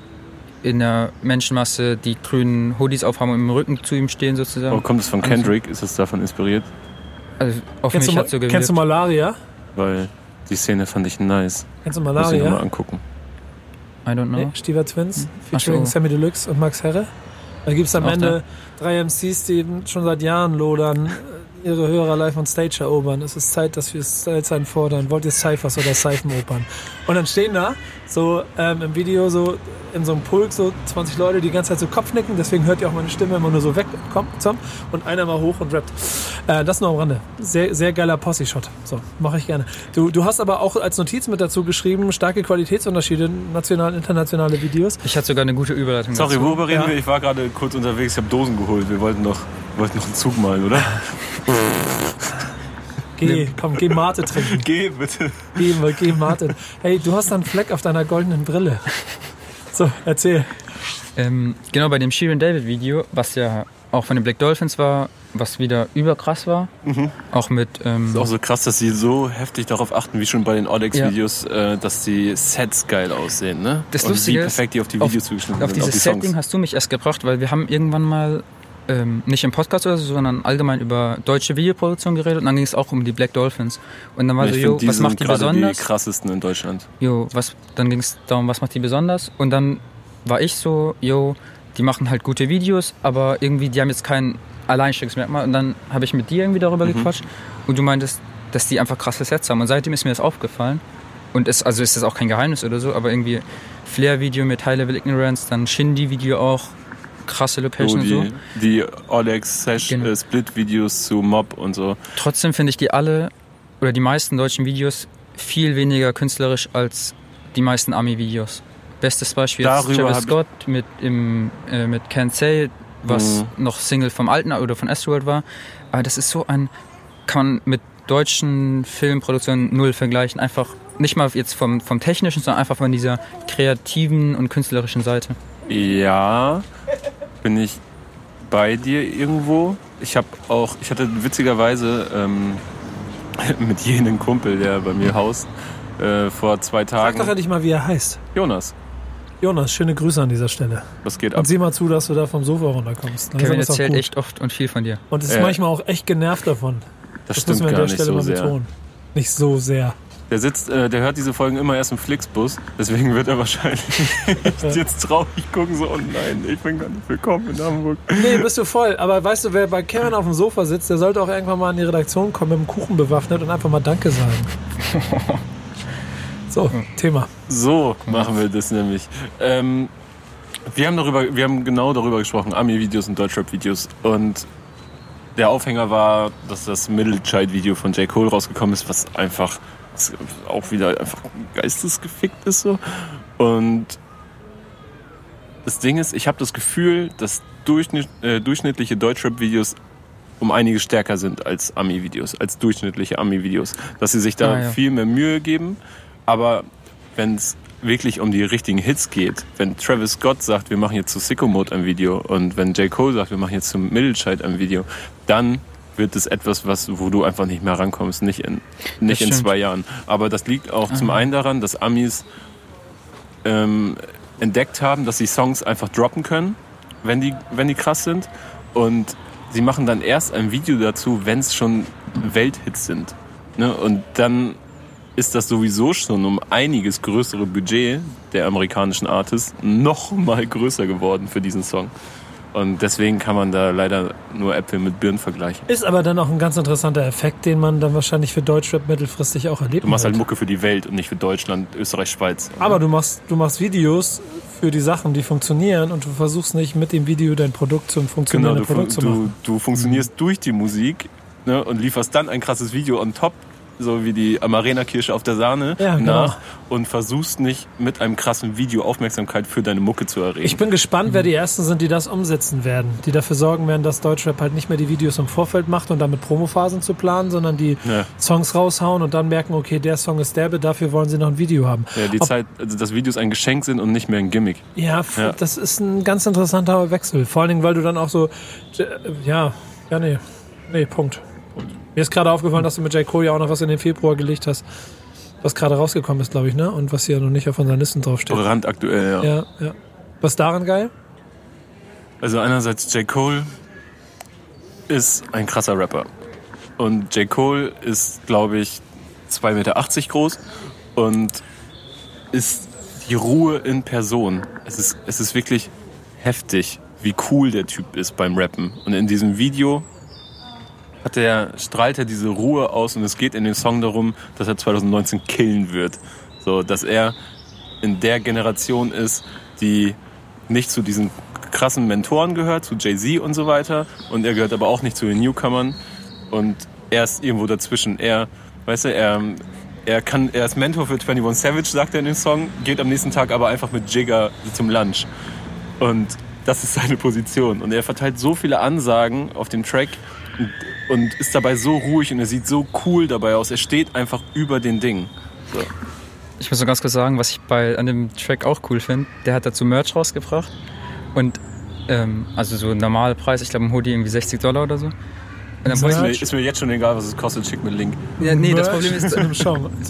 in der Menschenmasse, die grünen Hoodies aufhaben und im Rücken zu ihm stehen sozusagen. Oh, kommt es von Also- Kendrick? Ist es davon inspiriert? Also auf Kennst, mich du, hat so kennst du. Malaria? Weil die Szene fand ich nice. Kennst du Muss ich nochmal Malaria? angucken. I don't know. Nee, Stieber Twins, Ach featuring so. Sammy Deluxe und Max Herre. Da gibt es am Auch Ende drei MCs, die schon seit Jahren lodern, ihre Hörer live on stage erobern. Es ist Zeit, dass wir Style fordern. Wollt ihr Cyphers oder Seifenopern? Und dann stehen da so ähm, im Video so in so einem Pulk so 20 Leute, die die ganze Zeit so Kopfnicken. Deswegen hört ihr auch meine Stimme immer nur so weg. Kommt, zum, und einer mal hoch und rappt. Äh, das nur am Rande. Sehr, sehr geiler Posse-Shot. So, mache ich gerne. Du, du hast aber auch als Notiz mit dazu geschrieben, starke Qualitätsunterschiede, national, internationale Videos. Ich hatte sogar eine gute Überleitung Sorry, dazu. worüber reden Ja. wir? Ich war gerade kurz unterwegs, ich habe Dosen geholt. Wir wollten noch, wollten noch einen Zug malen, oder? [laughs] Geh, komm, geh Mate trinken. [laughs] Geh bitte. Geh, mal, geh Mate. Hey, du hast da einen Fleck auf deiner goldenen Brille. So, erzähl. Ähm, genau bei dem Shirin David Video, was ja auch von den Black Dolphins war, was wieder überkrass war. Auch mit. Ähm, Ist auch so krass, dass sie so heftig darauf achten, wie schon bei den Odex-Videos, äh, dass die Sets geil aussehen, ne? Das Und Lustige wie ist, perfekt die auf die auf- Videos zugeschnitten auf sind, dieses die Songs. Setting hast du mich erst gebracht, weil wir haben irgendwann mal ähm, nicht im Podcast oder so, sondern allgemein über deutsche Videoproduktion geredet und dann ging es auch um die Black Dolphins. Und dann war ich so, jo, was macht die besonders? die krassesten in Deutschland. Jo, was, dann ging es darum, was macht die besonders? Und dann war ich so, jo, die machen halt gute Videos, aber irgendwie, die haben jetzt kein Alleinstellungsmerkmal. Und dann habe ich mit dir irgendwie darüber Mhm. gequatscht und du meintest, dass die einfach krasse Sets haben. Und seitdem ist mir das aufgefallen. Und es, also ist das auch kein Geheimnis oder so, aber irgendwie Flair-Video mit High Level Ignorance, dann Shindy-Video auch, krasse So Location und so. die, Sesh Genau. äh, Split-Videos zu Mob und so. Trotzdem finde ich die alle oder die meisten deutschen Videos viel weniger künstlerisch als die meisten Ami-Videos. Bestes Beispiel ist Darüber hab Travis Scott mit, im, äh, mit Can't Say, was Mhm. noch Single vom alten oder von Astroworld war. Aber das ist so ein, kann man mit deutschen Filmproduktionen null vergleichen. Einfach nicht mal jetzt vom, vom technischen, sondern einfach von dieser kreativen und künstlerischen Seite. Ja, bin ich bei dir irgendwo. Ich habe auch, ich hatte witzigerweise ähm, [laughs] mit jenem Kumpel, der bei mir haust, äh, vor zwei Sag doch Tagen. endlich mal, wie er heißt. Jonas, Jonas, schöne Grüße an dieser Stelle. was geht ab? Und sieh mal zu, dass du da vom Sofa runterkommst. Langsam Kevin erzählt echt oft und viel von dir. Und ist Ja. manchmal auch echt genervt davon. Das Das stimmt müssen wir an gar der nicht Stelle so mal sehr. betonen. Nicht so sehr. Der sitzt, äh, der hört diese Folgen immer erst im Flixbus, deswegen wird er wahrscheinlich [laughs] jetzt traurig gucken, so, oh nein, ich bin gar nicht willkommen in Hamburg. Nee, bist du voll. Aber weißt du, wer bei Kevin auf dem Sofa sitzt, der sollte auch irgendwann mal in die Redaktion kommen mit dem Kuchen bewaffnet und einfach mal Danke sagen. So, Thema. So machen wir das nämlich. Ähm, wir haben darüber, wir haben genau darüber gesprochen, Ami-Videos und Deutschrap-Videos. Und der Aufhänger war, dass das Middle Child-Video von J. Cole rausgekommen ist, was einfach auch wieder einfach geistesgefickt ist so. Und das Ding ist, ich habe das Gefühl, dass durchschnitt, äh, durchschnittliche Deutschrap-Videos um einiges stärker sind als Ami-Videos, als durchschnittliche Ami-Videos. Dass sie sich da Ah, ja. viel mehr Mühe geben. Aber wenn es wirklich um die richtigen Hits geht, wenn Travis Scott sagt, wir machen jetzt zu Sicko Mode ein Video und wenn J. Cole sagt, wir machen jetzt zum Middle Child ein Video, dann wird es etwas, was, wo du einfach nicht mehr rankommst, nicht in, nicht in zwei Jahren. Aber das liegt auch zum einen daran, dass Amis ähm, entdeckt haben, dass sie Songs einfach droppen können, wenn die, wenn die krass sind. Und sie machen dann erst ein Video dazu, wenn es schon Welthits sind. Ne? Und dann ist das sowieso schon um einiges größere Budget der amerikanischen Artists noch mal größer geworden für diesen Song. Und deswegen kann man da leider nur Äpfel mit Birnen vergleichen. Ist aber dann auch ein ganz interessanter Effekt, den man dann wahrscheinlich für Deutschrap mittelfristig auch erlebt. Du machst halt Mucke für die Welt und nicht für Deutschland, Österreich, Schweiz. Aber du machst, du machst Videos für die Sachen, die funktionieren und du versuchst nicht mit dem Video dein Produkt zum Genau, funktionierenden du, fun Produkt zu du, machen. du funktionierst durch die Musik ne, und lieferst dann ein krasses Video on top, so wie die Amarena-Kirsche auf der Sahne Ja, genau. nach und versuchst nicht mit einem krassen Video Aufmerksamkeit für deine Mucke zu erregen. Ich bin gespannt, wer die Ersten sind, die das umsetzen werden. Die dafür sorgen werden, dass Deutschrap halt nicht mehr die Videos im Vorfeld macht und damit Promophasen zu planen, sondern die Ja. Songs raushauen und dann merken, okay, der Song ist der, dafür wollen sie noch ein Video haben. ja, die Ob- Zeit, also dass Videos ein Geschenk sind und nicht mehr ein Gimmick. Ja, Ja. das ist ein ganz interessanter Wechsel. Vor allen Dingen, weil du dann auch so, äh, ja, ja, nee, nee, Punkt. Mir ist gerade aufgefallen, dass du mit J. Cole ja auch noch was in den Februar gelegt hast, was gerade rausgekommen ist, glaube ich, ne? Und was hier noch nicht auf unseren Listen draufsteht. Brandaktuell, ja. Ja, ja. Was daran geil? Also einerseits J. Cole ist ein krasser Rapper. Und J. Cole ist, glaube ich, 2,80 Meter groß und ist die Ruhe in Person. Es ist, es ist wirklich heftig, wie cool der Typ ist beim Rappen. Und in diesem Video hat er, strahlt er diese Ruhe aus und es geht in dem Song darum, dass er 2019 killen wird. So, dass er in der Generation ist, die nicht zu diesen krassen Mentoren gehört, zu Jay-Z und so weiter. Und er gehört aber auch nicht zu den Newcomern. Und er ist irgendwo dazwischen. Er, weißt du, er, er, kann, er ist Mentor für 21 Savage, sagt er in dem Song, geht am nächsten Tag aber einfach mit Jigger zum Lunch. Und das ist seine Position. Und er verteilt so viele Ansagen auf dem Track und, ist dabei so ruhig und er sieht so cool dabei aus. Er steht einfach über den Ding. So. Ich muss noch ganz kurz sagen, was ich bei an dem Track auch cool finde. Der hat dazu Merch rausgebracht und Ähm, also so ein normaler Preis, ich glaube ein Hoodie irgendwie 60 Dollar oder so. Dann Ist wollte mir, Merch? ist mir jetzt schon egal, was es kostet, schick mir einen Link. ich, ja, nee, das Problem ist,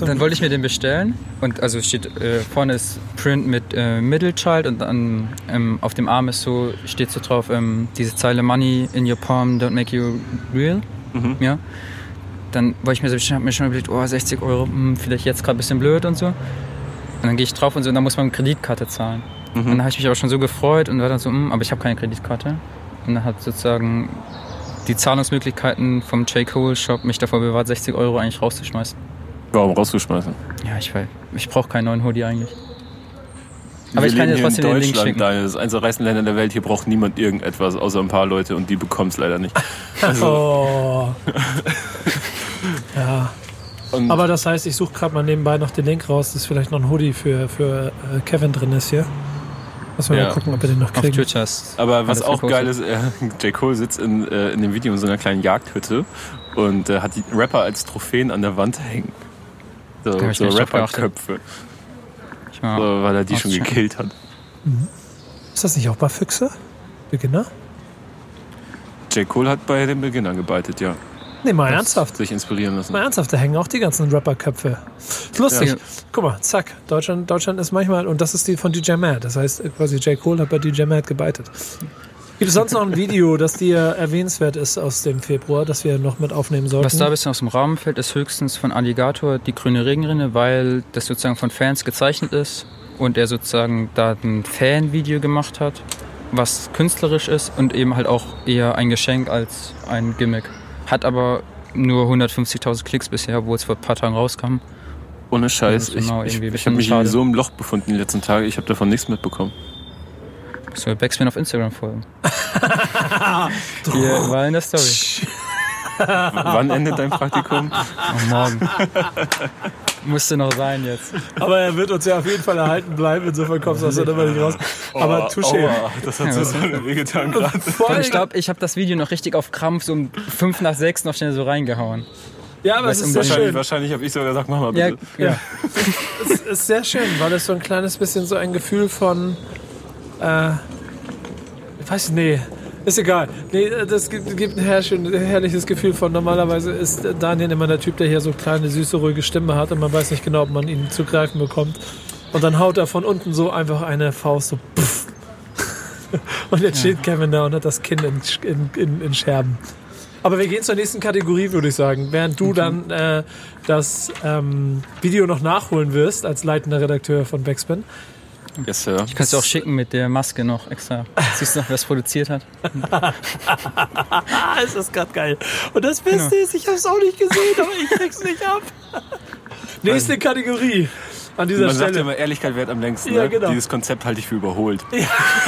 dann wollte ich mir den bestellen und also steht äh, vorne ist Print mit äh, Middle Child und dann ähm, auf dem Arm ist so steht so drauf ähm, diese Zeile Money in your palm don't make you real. Mhm. Ja. Dann wollte ich mir so bestellen, hab mir schon überlegt, oh 60 Euro, hm, vielleicht jetzt gerade ein bisschen blöd und so. Und dann gehe ich drauf und so, und dann muss man Kreditkarte zahlen. Mhm. Und dann habe ich mich aber schon so gefreut und war dann so, hm, aber ich habe keine Kreditkarte. Und dann hat sozusagen die Zahlungsmöglichkeiten vom J. Cole Shop mich davor bewahrt, 60 Euro eigentlich rauszuschmeißen. Warum rauszuschmeißen? Ja, ich weiß. Ich brauche keinen neuen Hoodie eigentlich. Aber Wir ich kann hier trotzdem in den Link Deutschland, schicken. Daniel. Das ist eines der reichsten Länder der Welt. Hier braucht niemand irgendetwas, außer ein paar Leute und die bekommen es leider nicht. [laughs] Also, Oh. [laughs] ja. und Aber das heißt, ich suche gerade mal nebenbei noch den Link raus, dass vielleicht noch ein Hoodie für, für äh, Kevin drin ist hier. Müssen wir Ja. mal gucken, ob wir den noch Auf kriegen. Twitter ist Aber was auch geil ist, äh, [laughs] J. Cole sitzt in, äh, in dem Video in so einer kleinen Jagdhütte und äh, hat die Rapper als Trophäen an der Wand hängen. So, so Rapperköpfe, so, weil er die schon gekillt hat. Ist das nicht auch bei Füchse? Beginner? J. Cole hat bei den Beginnern gebeitet, ja. Nee, mal ernsthaft. Sich inspirieren lassen. Mal ernsthaft, da hängen auch die ganzen Rapperköpfe. Ist lustig. Ja. Guck mal, zack. Deutschland, Deutschland ist manchmal, und das ist die von DJ Mad. Das heißt, quasi J. Cole hat bei DJ Mad gebeitet. Gibt es sonst noch ein Video, das dir erwähnenswert ist aus dem Februar, das wir noch mit aufnehmen sollten? Was da ein bisschen aus dem Rahmen fällt, ist höchstens von Alligator die grüne Regenrinne, weil das sozusagen von Fans gezeichnet ist und er sozusagen da ein Fanvideo gemacht hat, was künstlerisch ist und eben halt auch eher ein Geschenk als ein Gimmick. Hat aber nur 150.000 Klicks bisher, obwohl es vor ein paar Tagen rauskam. Ohne Scheiß. Das ist Ich, genau ich, irgendwie ich habe mich schade. in so einem Loch befunden die letzten Tage. Ich habe davon nichts mitbekommen. So, Backspin auf Instagram folgen. [laughs] Hier war in der Story. W- Wann endet dein Praktikum? Oh, morgen. [laughs] Musste noch sein jetzt. Aber er wird uns ja auf jeden Fall erhalten bleiben, insofern kommst du aus der Nummer nicht raus. Aber Oh, touché. aua, das hat so so wehgetan gerade. Ich glaube, ich habe das Video noch richtig auf Krampf so um 5 nach 6 noch schnell so reingehauen. ja, aber es ist sehr im Wahrscheinlich, schön. wahrscheinlich habe ich sogar gesagt, mach mal Ja, bitte. ja. [laughs] Es ist sehr schön, weil es so ein kleines bisschen so ein Gefühl von, äh, ich weiß nicht, nee, ist egal. Nee, das gibt gibt ein herrliches Gefühl von, normalerweise ist Daniel immer der Typ, der hier so kleine, süße, ruhige Stimme hat und man weiß nicht genau, ob man ihn zu greifen bekommt. Und dann haut er von unten so einfach eine Faust so, pff. [laughs] Und jetzt steht Kevin da und hat das Kinn in, in, in, in Scherben. Aber wir gehen zur nächsten Kategorie, würde ich sagen. Während du dann äh, das ähm, Video noch nachholen wirst als leitender Redakteur von Backspin. Yes, Sir. Ich kann es dir auch schicken mit der Maske noch extra. Siehst du noch, wer es produziert hat? [laughs] Ah, ist das gerade geil. Und das Beste ist, ich habe es auch nicht gesehen, aber ich krieg's nicht ab. [laughs] Nächste Kategorie an dieser Man sagt ja Stelle. immer, Ehrlichkeit wert am längsten. Ja, ne? genau. Dieses Konzept halte ich für überholt.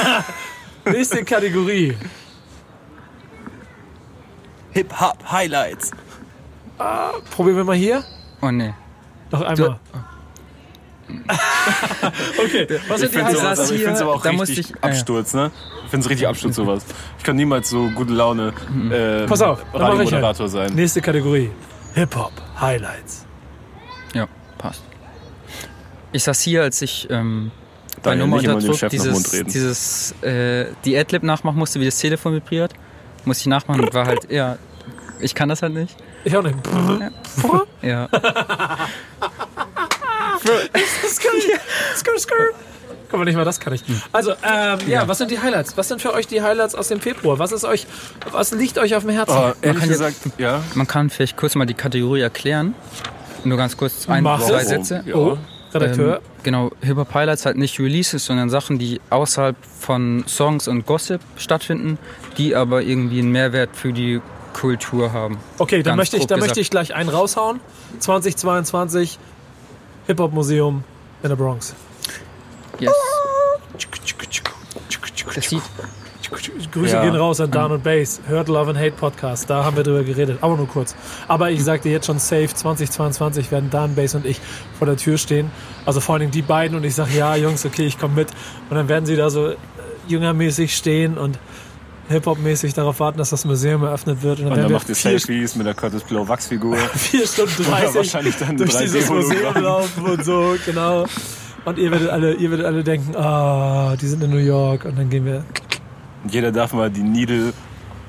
[laughs] Nächste Kategorie. Hip-Hop-Highlights. Probieren wir mal hier. Oh nee. Noch einmal. [laughs] okay, was Ich finde sowas, aber, ich find's aber auch Da richtig ich- ja. Absturz, ne? Ich finde es richtig Absturz, sowas. Ich kann niemals so gute Laune äh, Pass auf, Radiomoderator sein. Nächste Kategorie. Hip-Hop Highlights. Ja, passt. Ich saß hier, als ich ähm, bei Nummer unter dem Druck Chef nach dem Mund dieses, reden. dieses äh, die Adlib nachmachen musste, wie das Telefon vibriert. Musste ich nachmachen und war halt, ja, ich kann das halt nicht. Ich auch nicht. Ja. [laughs] [laughs] Skr, skr. Guck mal, nicht mal das kann ich. Also, ähm, ja, was sind die Highlights? Was sind für euch die Highlights aus dem Februar? Was ist euch, was liegt euch auf dem Herzen? Oh, ehrlich kann gesagt, ja. Man kann vielleicht kurz mal die Kategorie erklären. Nur ganz kurz ein, Mach zwei es. Sätze. Ja. Oh, Redakteur. Ähm, genau, Hip-Hop Highlights halt nicht Releases, sondern Sachen, die außerhalb von Songs und Gossip stattfinden, die aber irgendwie einen Mehrwert für die Kultur haben. okay, dann möchte ich, dann möchte ich gleich einen raushauen. 2022 Hip-Hop-Museum in der Bronx. Yes. Das sieht, Grüße Ja. gehen raus an Dan und Bass. Hört Love and Hate Podcast. Da haben wir drüber geredet. Aber nur kurz. Aber ich sagte jetzt schon safe, 2022 werden Dan, Bass und ich vor der Tür stehen. Also vor allen Dingen die beiden. Und ich sage, ja, Jungs, okay, ich komme mit. Und dann werden sie da so äh, jüngermäßig stehen und Hip-Hop-mäßig darauf warten, dass das Museum eröffnet wird. Und dann Und dann wir macht ihr vier, Selfies mit der Curtis Blow Wachsfigur. [laughs] vier Stunden Oder 30 wahrscheinlich dann durch 3D dieses Museum laufen und so, genau. Und ihr werdet alle, ihr werdet alle denken, ah, die sind in New York. Und dann gehen wir Jeder darf mal die Needle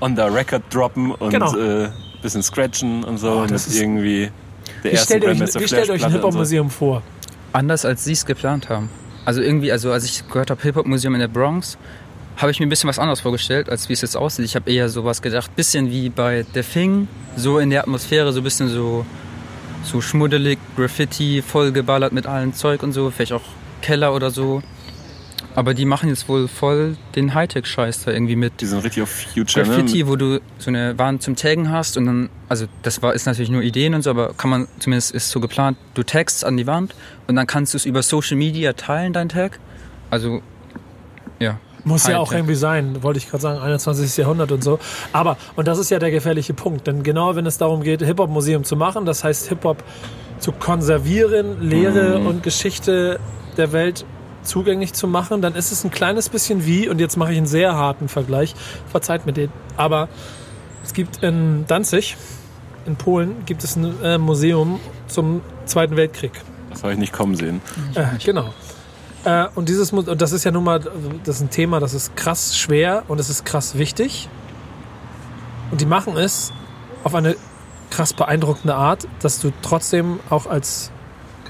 on the record droppen und Genau. äh, bisschen scratchen und so. Oh, und das ist- irgendwie der Wie ersten stellt, ihr euch, wie stellt euch ein Hip-Hop-Museum vor? Anders als sie es geplant haben. Also irgendwie, also als ich gehört habe, Hip-Hop-Museum in der Bronx, habe ich mir ein bisschen was anderes vorgestellt, als wie es jetzt aussieht. Ich habe eher sowas gedacht, bisschen wie bei The Thing, so in der Atmosphäre, so ein bisschen so, so schmuddelig, Graffiti, vollgeballert mit allem Zeug und so, vielleicht auch Keller oder so. Aber die machen jetzt wohl voll den Hightech-Scheiß da irgendwie mit. Die sind richtig auf Future, Graffiti, ne? wo du so eine Wand zum Taggen hast und dann, also das war ist natürlich nur Ideen und so, aber kann man zumindest ist so geplant, du tagst an die Wand und dann kannst du es über Social Media teilen, dein Tag. Also ja. Muss ja auch Hightech. irgendwie sein, wollte ich gerade sagen, 21. Jahrhundert und so. Aber, und das ist ja der gefährliche Punkt, denn genau wenn es darum geht, Hip-Hop-Museum zu machen, das heißt Hip-Hop zu konservieren, Lehre und Geschichte der Welt zugänglich zu machen, dann ist es ein kleines bisschen wie, und jetzt mache ich einen sehr harten Vergleich, verzeiht mir den, aber es gibt in Danzig, in Polen, gibt es ein äh, Museum zum Zweiten Weltkrieg. Das habe ich nicht kommen sehen. Äh, genau. Äh, und dieses und das ist ja nun mal das ist ein Thema, das ist krass schwer und es ist krass wichtig. Und die machen es auf eine krass beeindruckende Art, dass du trotzdem auch als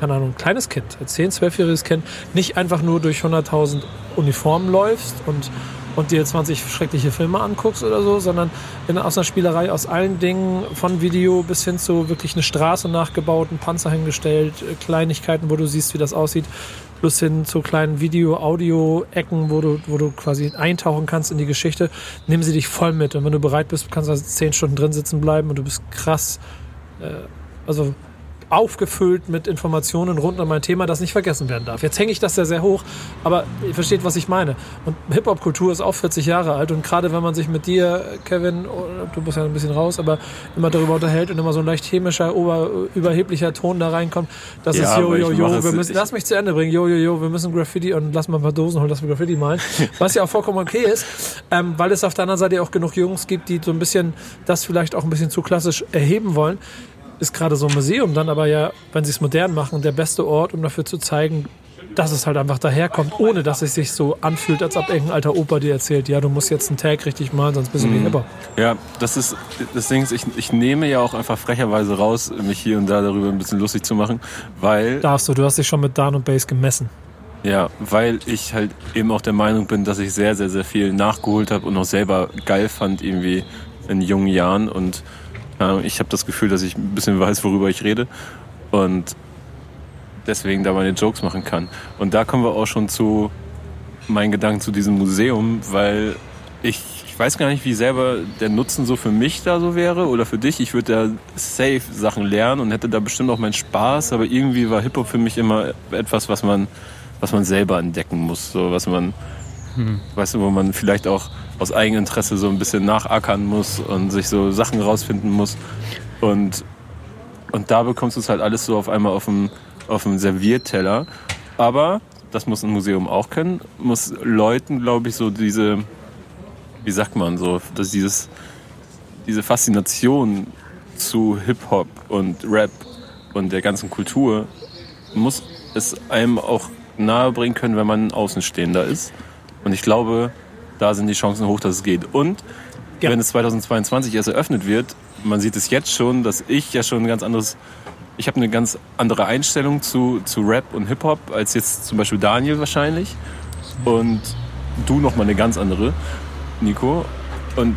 keine Ahnung, kleines Kind, als 10, 12-jähriges Kind nicht einfach nur durch 100.000 Uniformen läufst und, und dir 20 schreckliche Filme anguckst oder so, sondern in, aus einer Spielerei aus allen Dingen, von Video bis hin zu wirklich eine Straße nachgebaut, einen Panzer hingestellt, äh, Kleinigkeiten, wo du siehst, wie das aussieht, plus hin zu kleinen Video-Audio-Ecken, wo du, wo du quasi eintauchen kannst in die Geschichte. Nehmen sie dich voll mit und wenn du bereit bist, kannst du also 10 Stunden drin sitzen bleiben und du bist krass, äh, also aufgefüllt mit Informationen rund um ein Thema, das nicht vergessen werden darf. Jetzt hänge ich das ja sehr hoch, aber ihr versteht, was ich meine. Und Hip-Hop-Kultur ist auch 40 Jahre alt und gerade wenn man sich mit dir, Kevin, oder du bist ja ein bisschen raus, aber immer darüber unterhält und immer so ein leicht chemischer, überheblicher Ton da reinkommt, das Ja, ist jo, jo, jo, wir müssen, lass mich zu Ende bringen, jo, jo, jo, wir müssen Graffiti und lass mal ein paar Dosen holen, lass mal Graffiti malen, [laughs] was ja auch vollkommen okay ist, ähm, weil es auf der anderen Seite auch genug Jungs gibt, die so ein bisschen das vielleicht auch ein bisschen zu klassisch erheben wollen ist gerade so ein Museum dann aber ja, wenn sie es modern machen, der beste Ort, um dafür zu zeigen, dass es halt einfach daherkommt, ohne dass es sich so anfühlt, als ob irgendein alter Opa dir erzählt, ja, du musst jetzt einen Tag richtig malen, sonst bist du wie Hipper. Ja, das ist das Ding ist, ich, ich nehme ja auch einfach frecherweise raus, mich hier und da darüber ein bisschen lustig zu machen, weil Darfst du, du hast dich schon mit Dan und Bass gemessen. ja, weil ich halt eben auch der Meinung bin, dass ich sehr sehr sehr viel nachgeholt habe und auch selber geil fand irgendwie in jungen Jahren und ich habe das Gefühl, dass ich ein bisschen weiß, worüber ich rede und deswegen da meine Jokes machen kann. Und da kommen wir auch schon zu meinen Gedanken zu diesem Museum, weil ich, ich weiß gar nicht, wie selber der Nutzen so für mich da so wäre oder für dich. Ich würde da safe Sachen lernen und hätte da bestimmt auch meinen Spaß, aber irgendwie war Hip-Hop für mich immer etwas, was man, was man selber entdecken muss, so was man, weißt du, wo man vielleicht auch aus Eigeninteresse so ein bisschen nachackern muss und sich so Sachen rausfinden muss und und da bekommst du es halt alles so auf einmal auf dem, auf dem Servierteller. Aber, das muss ein Museum auch können, muss Leuten, glaube ich, so diese, wie sagt man so, dass dieses, diese Faszination zu Hip-Hop und Rap und der ganzen Kultur, muss es einem auch nahebringen können, wenn man Außenstehender ist. Und ich glaube, da sind die Chancen hoch, dass es geht. Und Ja. wenn es 2022 erst eröffnet wird, man sieht es jetzt schon, dass ich ja schon ein ganz anderes, ich habe eine ganz andere Einstellung zu, zu Rap und Hip-Hop als jetzt zum Beispiel Daniel wahrscheinlich. Und du nochmal eine ganz andere, Nico. Und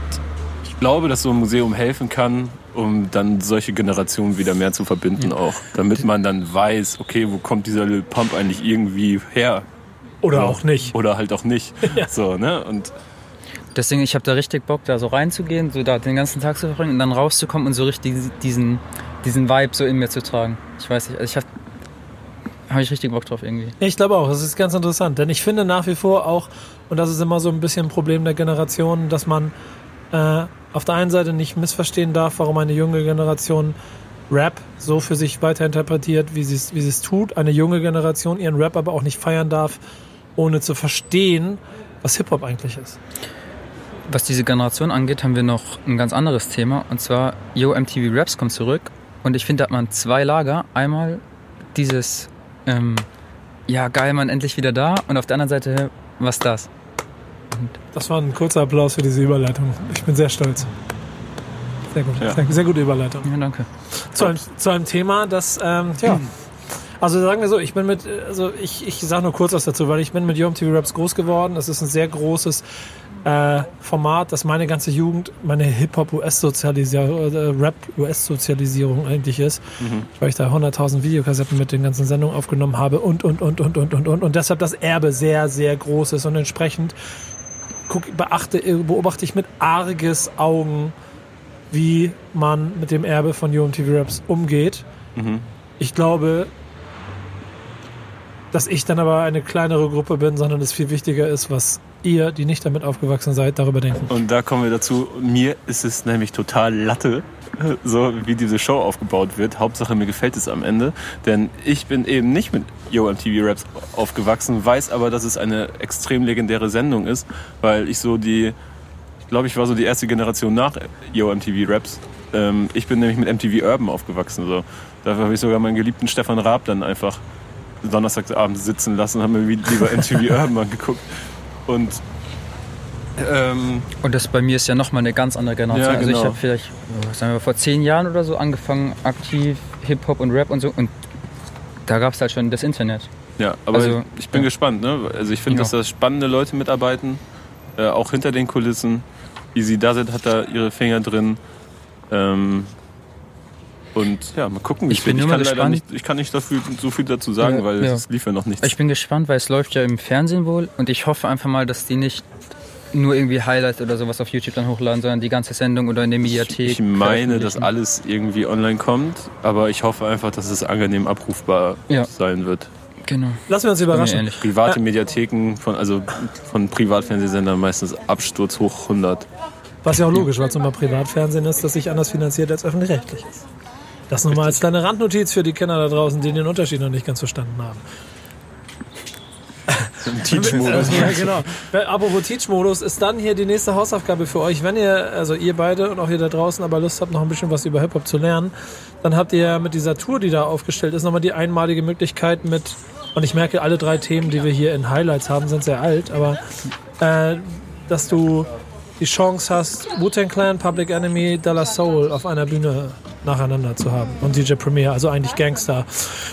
ich glaube, dass so ein Museum helfen kann, um dann solche Generationen wieder mehr zu verbinden auch. Damit man dann weiß, okay, wo kommt dieser Lil Pump eigentlich irgendwie her? Oder Ja. auch nicht. Oder halt auch nicht. [laughs] Ja. So, ne? Und Deswegen, ich habe da richtig Bock, da so reinzugehen, so da den ganzen Tag zu verbringen und dann rauszukommen und so richtig diesen, diesen Vibe so in mir zu tragen. Ich weiß nicht, also ich habe hab ich richtig Bock drauf irgendwie. Ich glaube auch, das ist ganz interessant, denn ich finde nach wie vor auch, und das ist immer so ein bisschen ein Problem der Generation, dass man äh, auf der einen Seite nicht missverstehen darf, warum eine junge Generation Rap so für sich weiterinterpretiert, wie sie es wie sie es tut. Eine junge Generation ihren Rap aber auch nicht feiern darf, ohne zu verstehen, was Hip-Hop eigentlich ist. Was diese Generation angeht, haben wir noch ein ganz anderes Thema. Und zwar, Yo, MTV Raps kommt zurück. Und ich finde, da hat man zwei Lager. Einmal dieses, ähm, ja geil, man endlich wieder da. Und auf der anderen Seite, was das? Das war ein kurzer Applaus für diese Überleitung. Ich bin sehr stolz. Sehr gut. Ja. Sehr, sehr gute Überleitung. Ja, danke. Zu einem, zu einem Thema, das, ähm, ja. Also sagen wir so, ich bin mit, also ich, ich sage nur kurz was dazu, weil ich bin mit TV Raps groß geworden. Das ist ein sehr großes äh, Format, das meine ganze Jugend, meine Hip-Hop-US-Sozialisierung, äh, Rap-US-Sozialisierung eigentlich ist, weil ich da 100.000 Videokassetten mit den ganzen Sendungen aufgenommen habe und, und, und, und, und, und, und. Und deshalb das Erbe sehr, sehr groß ist und entsprechend guck, beachte, beobachte ich mit arges Augen, wie man mit dem Erbe von UMTV Raps umgeht. Ich glaube, dass ich dann aber eine kleinere Gruppe bin, sondern es viel wichtiger ist, was ihr, die nicht damit aufgewachsen seid, darüber denken. Und da kommen wir dazu. Mir ist es nämlich total Latte, so wie diese Show aufgebaut wird. Hauptsache mir gefällt es am Ende. Denn ich bin eben nicht mit Yo MTV Raps aufgewachsen, weiß aber, dass es eine extrem legendäre Sendung ist, weil ich so die, ich glaube, ich war so die erste Generation nach Yo MTV Raps. Ähm, ich bin nämlich mit MTV Urban aufgewachsen. So. Dafür habe ich sogar meinen geliebten Stefan Raab dann einfach donnerstagsabends sitzen lassen und habe mir wie- lieber MTV [laughs] Urban angeguckt. Und ähm, Und das bei mir ist ja nochmal eine ganz andere Generation. Ja, Also ich genau. habe vielleicht, sagen wir vor zehn Jahren oder so angefangen, aktiv Hip-Hop und Rap und so. Und da gab es halt schon das Internet. Ja, aber Also, ich bin ja. gespannt. Ne? Also ich finde, Ja. dass da spannende Leute mitarbeiten, äh, auch hinter den Kulissen. Easy Does It hat da ihre Finger drin. Ähm, und ja, mal gucken, wie Ich bin mal kann leider gespannt. nicht, ich kann nicht dafür, so viel dazu sagen, Ja, weil ja. es lief ja noch nichts. Ich bin gespannt, weil es läuft ja im Fernsehen wohl. Und ich hoffe einfach mal, dass die nicht nur irgendwie Highlights oder sowas auf YouTube dann hochladen, sondern die ganze Sendung oder in der Mediathek. ich meine, dass alles irgendwie online kommt, aber ich hoffe einfach, dass es angenehm abrufbar Ja. sein wird. Genau. Lassen wir uns überraschen. Private Mediatheken von also von Privatfernsehsendern meistens Absturz hoch 100. Was ja auch logisch, weil es nun mal Privatfernsehen ist, das sich anders finanziert als öffentlich-rechtliches. Das nur mal als kleine Randnotiz für die Kinder da draußen, die den Unterschied noch nicht ganz verstanden haben. Teach-Modus. ja, genau. Apropos Teach-Modus ist dann hier die nächste Hausaufgabe für euch. Wenn ihr, also ihr beide und auch ihr da draußen, aber Lust habt, noch ein bisschen was über Hip-Hop zu lernen, dann habt ihr mit dieser Tour, die da aufgestellt ist, nochmal die einmalige Möglichkeit mit, und ich merke, alle drei Themen, die wir hier in Highlights haben, sind sehr alt, aber äh, dass du die Chance hast, Wu-Tang Clan, Public Enemy, Della Soul auf einer Bühne nacheinander zu haben. Und DJ Premier, also eigentlich Gangster.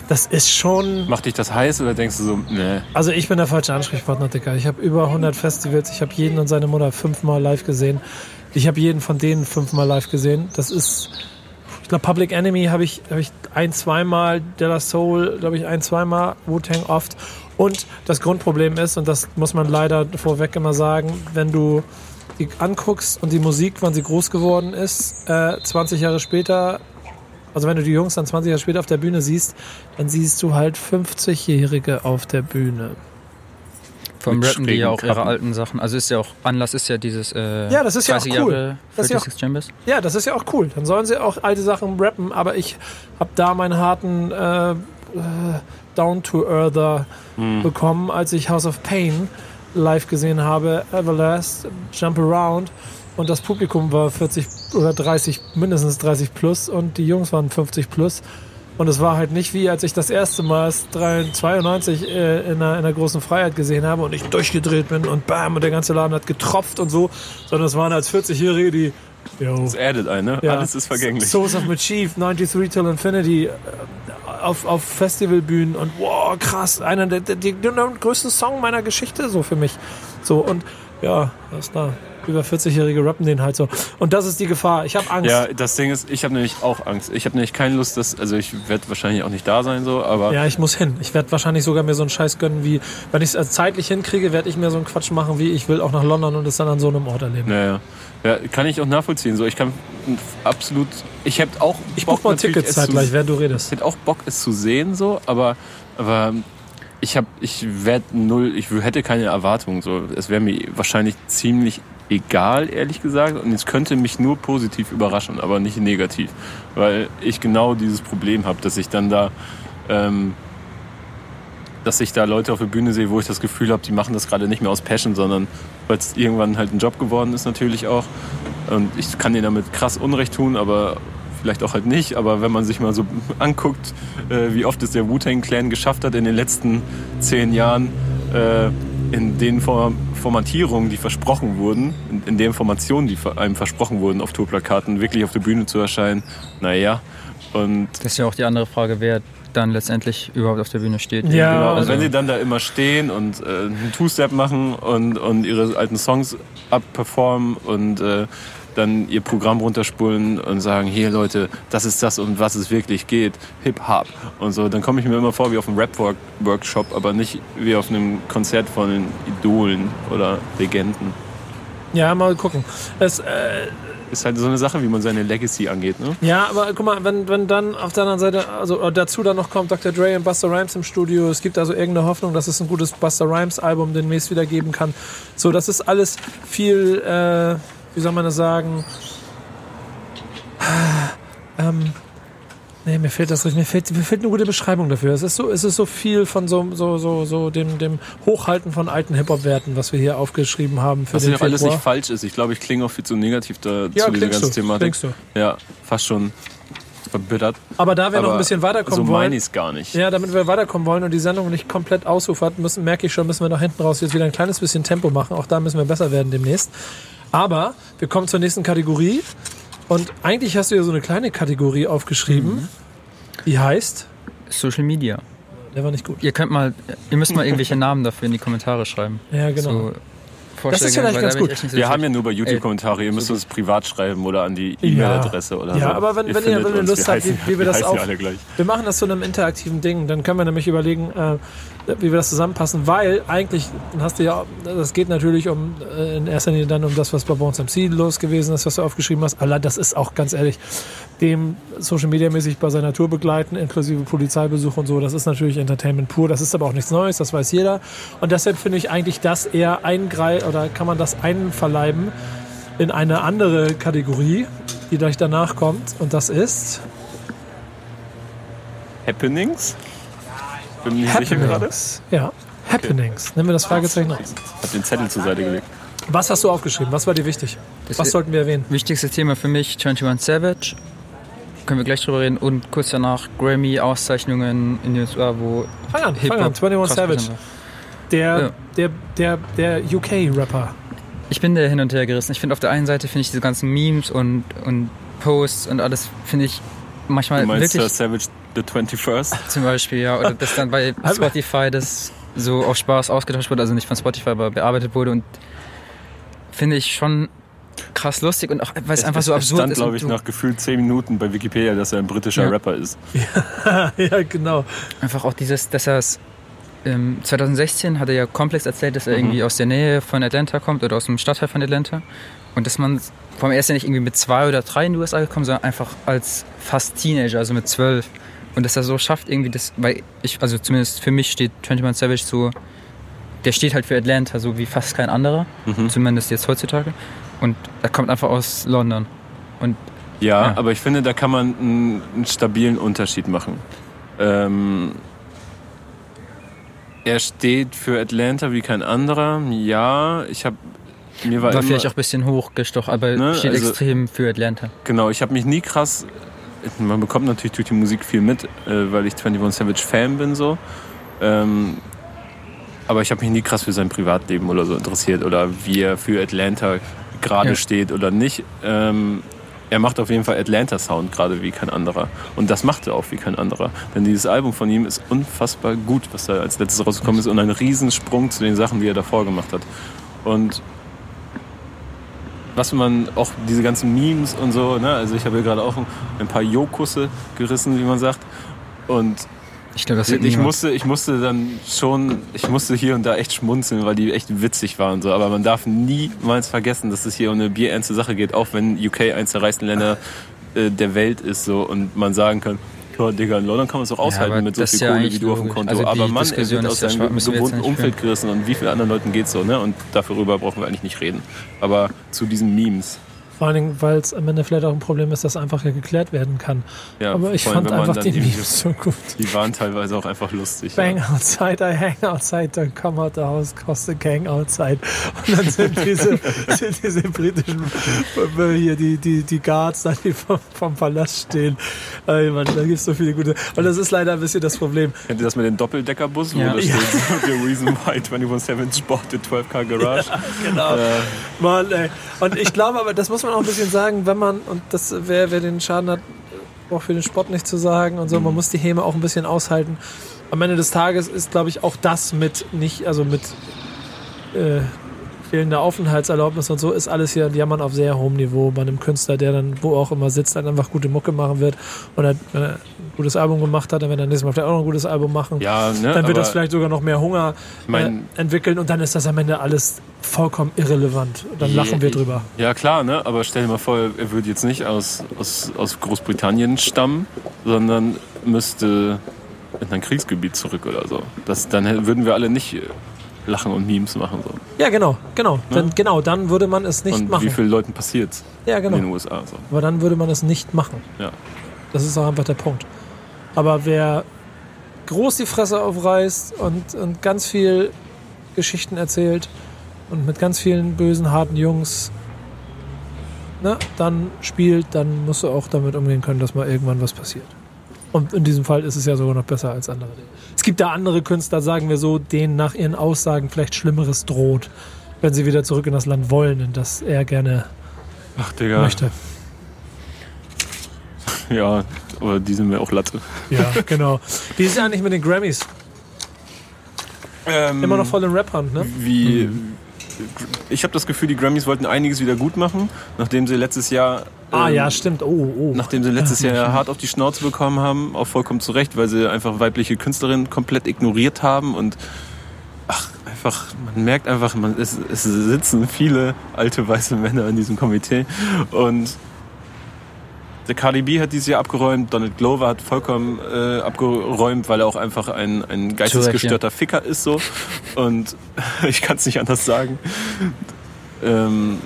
Das ist schon... Macht dich das heiß oder denkst du so, nee, Also ich bin der falsche Ansprechpartner, Dicker. Ich habe über 100 Festivals, ich habe jeden und seine Mutter fünfmal live gesehen. Ich habe jeden von denen fünfmal live gesehen. Das ist, ich glaube, Public Enemy habe ich, hab ich ein, zweimal, Della Soul, glaube ich, ein, zweimal, Wu-Tang oft. Und das Grundproblem ist, und das muss man leider vorweg immer sagen, wenn du anguckst und die Musik, wann sie groß geworden ist, äh, 20 Jahre später, also wenn du die Jungs dann 20 Jahre später auf der Bühne siehst, dann siehst du halt 50-Jährige auf der Bühne. Vom Mit Rappen die ja auch ihre alten Sachen. Also ist ja auch, Anlass ist ja dieses äh, Ja, das ist ja auch 30 cool. Jahre Das ist ja 36 Chambers. Ja, das ist ja auch cool. Dann sollen sie auch alte Sachen rappen, aber ich habe da meinen harten äh, äh, Down-to-Earther bekommen, als ich House of Pain live gesehen habe, Everlast, Jump Around. Und das Publikum war 40 oder 30, mindestens 30 plus und die Jungs waren 50 plus. Und es war halt nicht wie, als ich das erste Mal 92 äh, in, einer, in einer großen Freiheit gesehen habe und ich durchgedreht bin und bam und der ganze Laden hat getropft und so, sondern es waren als 40-Jährige, die yo, das erdet einen, ne? ja. Alles ist vergänglich. Souls of Mischief, 93 Till Infinity äh, auf, auf Festivalbühnen und wow, krass, einer der, der, der, der größten Song meiner Geschichte so für mich. So und ja, ist da? Über 40-Jährige rappen den halt so. Und das ist die Gefahr. Ich habe Angst. Ja, das Ding ist, ich habe nämlich auch Angst. Ich habe nämlich keine Lust, dass, also ich werde wahrscheinlich auch nicht da sein, so, aber Ja, ich muss hin. Ich werde wahrscheinlich sogar mir so einen Scheiß gönnen, wie, wenn ich es zeitlich hinkriege, werde ich mir so einen Quatsch machen, wie ich will auch nach London und es dann an so einem Ort erleben. Naja. Ja, kann ich auch nachvollziehen. So, ich kann absolut. Ich hätte auch. Ich buche mal natürlich, Tickets zeitgleich, während du Ich redest. hätte auch Bock, es zu sehen, so, aber, aber ich habe, ich werde null, ich hätte keine Erwartungen. So, es wäre mir wahrscheinlich ziemlich egal, ehrlich gesagt, und es könnte mich nur positiv überraschen, aber nicht negativ, weil ich genau dieses Problem habe, dass ich dann da, ähm, dass ich da Leute auf der Bühne sehe, wo ich das Gefühl habe, die machen das gerade nicht mehr aus Passion, sondern weil es irgendwann halt ein Job geworden ist natürlich auch. Und ich kann denen damit krass Unrecht tun, aber vielleicht auch halt nicht. Aber wenn man sich mal so [laughs] anguckt, äh, wie oft es der Wu-Tang Clan geschafft hat in den letzten zehn Jahren, äh, in den Form Formatierungen, die versprochen wurden, in, den Formationen, die einem versprochen wurden auf Tourplakaten, wirklich auf der Bühne zu erscheinen, naja. Und Das ist ja auch die andere Frage, wer dann letztendlich überhaupt auf der Bühne steht. Ja, Genau, und also- wenn sie dann da immer stehen und äh, einen Two-Step machen und, und ihre alten Songs abperformen und äh, dann ihr Programm runterspulen und sagen, hier Leute, das ist das, um was es wirklich geht, Hip-Hop und so, dann komme ich mir immer vor wie auf einem Rap-Workshop, aber nicht wie auf einem Konzert von den Idolen oder Legenden. Ja, mal gucken. Es, äh, Ist halt so eine Sache, wie man seine Legacy angeht, ne? ja, aber guck mal, wenn, wenn dann auf der anderen Seite, also äh, dazu dann noch kommt Dr. Dre und Buster Rhymes im Studio, es gibt also irgendeine Hoffnung, dass es ein gutes Buster Rhymes Album demnächst wieder geben kann. So, das ist alles viel, äh, wie soll man das sagen? Ähm, nee, mir fehlt das richtig, mir fehlt, mir fehlt eine gute Beschreibung dafür. Es ist so, es ist so viel von so, so, so, so dem, dem Hochhalten von alten Hip-Hop-Werten, was wir hier aufgeschrieben haben für Was ja alles nicht falsch ist. Ich glaube, ich klinge auch viel zu negativ da, Ja, zu dieser ganzen du, Thematik. du. Ja, fast schon verbittert. Aber da wir noch Aber ein bisschen weiterkommen so wollen. meine ich es gar nicht. Ja, damit wir weiterkommen wollen und die Sendung nicht komplett ausufert, müssen, merke ich schon, müssen wir nach hinten raus jetzt wieder ein kleines bisschen Tempo machen. Auch da müssen wir besser werden demnächst. Aber wir kommen zur nächsten Kategorie. Und eigentlich hast du ja so eine kleine Kategorie aufgeschrieben. Die heißt. Social Media. Der war nicht gut. Ihr könnt mal, ihr müsst mal irgendwelche Namen dafür in die Kommentare schreiben. Ja, genau. So Vorschläge, vielleicht weil ganz gut. so Wir haben ja nur bei YouTube-Kommentare. Ihr müsst uns privat schreiben oder an die E-Mail-Adresse oder so. Ja, aber wenn- wenn ihr- wenn ihr uns. Lust habt, wie- wir das auch- ja. Wir machen das zu einem interaktiven Ding. Dann können wir nämlich überlegen, äh, wie wir das zusammenpassen. Weil eigentlich hast du ja, das geht natürlich um äh, in erster Linie dann um das, was bei am Ziel los gewesen ist, was du aufgeschrieben hast. Aber das ist auch ganz ehrlich, dem Social Media mäßig bei seiner Tour begleiten, inklusive Polizeibesuch und so. Das ist natürlich Entertainment pur. Das ist aber auch nichts Neues. Das weiß jeder. Und deshalb finde ich eigentlich das eher eingreif oder kann man das einverleiben in eine andere Kategorie, die gleich danach kommt. Und das ist Happenings? Bin mir nicht sicher gerade. Happenings. Ja, Happenings. Nehmen wir das Fragezeichen aus. Hab den Zettel zur Seite gelegt. Was hast du aufgeschrieben? Was war dir wichtig? Das Was sollten wir erwähnen? Wichtigste Thema für mich 21 Savage. Können wir gleich drüber reden. Und kurz danach Grammy-Auszeichnungen in den USA, wo Fang an, Hip-Hop fang an. 21 krass Savage. Der, Ja. der, der, der UK-Rapper. Ich bin da hin und her gerissen. Ich finde auf der einen Seite finde ich diese ganzen Memes und, und Posts und alles finde ich manchmal Du meinst wirklich uh, Savage the 21st? zum Beispiel, ja, oder dass dann bei [laughs] Spotify das so auf Spaß ausgetauscht wurde, also nicht von Spotify, aber bearbeitet wurde und finde ich schon krass lustig und auch, weil es einfach so es absurd stand, ist. glaube und ich, du nach gefühlt 10 Minuten bei Wikipedia, dass er ein britischer Ja. Rapper ist. [laughs] ja, genau. Einfach auch dieses, dass er es ähm, 2016 hat er ja komplex erzählt, dass er irgendwie aus der Nähe von Atlanta kommt oder aus dem Stadtteil von Atlanta. Und dass man, er ist ja nicht irgendwie mit zwei oder drei in die USA gekommen, sondern einfach als fast Teenager, also mit zwölf. Und dass er so schafft, irgendwie das, weil ich, also zumindest für mich steht 21 Savage so, der steht halt für Atlanta, so wie fast kein anderer, zumindest jetzt heutzutage. Und er kommt einfach aus London. Und Ja, Ja. aber ich finde, da kann man einen, einen stabilen Unterschied machen. Ähm, er steht für Atlanta wie kein anderer. Ja, ich habe mir war, war vielleicht auch ein bisschen hochgestochen, aber Ne, steht also- extrem für Atlanta. genau. Ich habe mich nie krass. Man bekommt natürlich durch die Musik viel mit, äh, weil ich 21 Savage Fan bin so. Ähm, aber ich habe mich nie krass für sein Privatleben oder so interessiert oder wie er für Atlanta gerade Ja. steht oder nicht. Ähm, er macht auf jeden Fall Atlanta Sound gerade wie kein anderer. Und das macht er auch wie kein anderer. Denn dieses Album von ihm ist unfassbar gut, was da als letztes rausgekommen ist und ein Riesensprung zu den Sachen, die er davor gemacht hat. Und was man auch diese ganzen Memes und so, ne? also ich habe hier gerade auch ein, paar Jokusse gerissen, wie man sagt. Und Ich glaube, das ich niemand. musste, ich musste dann schon, ich musste hier und da echt schmunzeln, weil die echt witzig waren. So. Aber man darf niemals vergessen, dass es hier um eine bierernste Sache geht, auch wenn UK eins der reichsten Länder äh, der Welt ist so und man sagen kann, ja, Digga, in London kann man es auch aushalten aber mit so viel ja Kohle wie du auf dem. Konto. Also aber Mann, er wird ist aus ja seinem gewohnten Umfeld gerissen und wie vielen anderen Leuten geht's so, ne? Und darüber brauchen wir eigentlich nicht reden. Aber zu diesen Memes. Vor allen Dingen, weil es am Ende vielleicht auch ein Problem ist, das einfach ja geklärt werden kann. Ja, Aber ich fand einfach dann die Memes so gut. [laughs] Die waren teilweise auch einfach lustig. Bang Ja. outside, I hang outside, don't come out the house, cause the gang outside. Und dann sind diese, [laughs] sind diese britischen, hier die, die, die Guards, da, die vom, vom Palast stehen. Ey, Mann, da gibt es so viele gute. Und das ist leider ein bisschen das Problem. Kennt ihr das mit dem Doppeldeckerbus, wo Ja. da Ja. steht, [laughs] the reason why 24-7 bought the 12-car garage? Genau. Äh, Mann, ey. Und ich glaube aber, das muss man auch ein bisschen sagen, wenn man, und das, wer, wer den Schaden hat, auch für den Sport nicht zu sagen und so, man muss die Häme auch ein bisschen aushalten. Am Ende des Tages ist, glaube ich, auch das mit nicht, also mit äh, fehlender Aufenthaltserlaubnis und so, ist alles hier ein Jammern auf sehr hohem Niveau bei einem Künstler, der dann, wo auch immer sitzt, dann einfach gute Mucke machen wird. Und er, wenn er ein gutes Album gemacht hat, dann wird er nächstes Mal vielleicht auch noch ein gutes Album machen. ja, ne, dann wird das vielleicht sogar noch mehr Hunger mein- äh, entwickeln und dann ist das am Ende alles vollkommen irrelevant. Dann lachen wir drüber. Ja, klar, ne? aber stell dir mal vor, er würde jetzt nicht aus, aus, aus Großbritannien stammen, sondern müsste in ein Kriegsgebiet zurück oder so. Das, dann würden wir alle nicht lachen und Memes machen. So. Ja, genau, genau. Dann, genau, dann würde man es nicht und machen. wie vielen Leuten passiert ja, in den genau. USA? So. Aber dann würde man es nicht machen. Ja. Das ist auch einfach der Punkt. Aber wer groß die Fresse aufreißt und, und ganz viel Geschichten erzählt und mit ganz vielen bösen, harten Jungs ne, dann spielt, dann musst du auch damit umgehen können, dass mal irgendwann was passiert. Und in diesem Fall ist es ja sogar noch besser als andere. Es gibt da andere Künstler, sagen wir so, denen nach ihren Aussagen vielleicht Schlimmeres droht, wenn sie wieder zurück in das Land wollen, in das er gerne Ach, Digga. möchte. [laughs] Ja, aber die sind mir auch Latte. Ja, genau. Wie ist es eigentlich mit den Grammys? Ähm, Immer noch voll im Rap-Hand, ne? Wie. Ich habe das Gefühl, die Grammys wollten einiges wieder gut machen, nachdem sie letztes Jahr. Ah ähm, ja, stimmt. Oh, oh. Nachdem sie letztes Jahr hart auf die Schnauze bekommen haben, auch vollkommen zu Recht, weil sie einfach weibliche Künstlerinnen komplett ignoriert haben und ach, einfach, man merkt einfach, man, es, es sitzen viele alte weiße Männer in diesem Komitee und der Cardi B hat dieses Jahr abgeräumt, Donald Glover hat vollkommen äh, abgeräumt, weil er auch einfach ein, ein geistesgestörter Ficker ist so und [laughs] ich kann es nicht anders sagen. Ähm,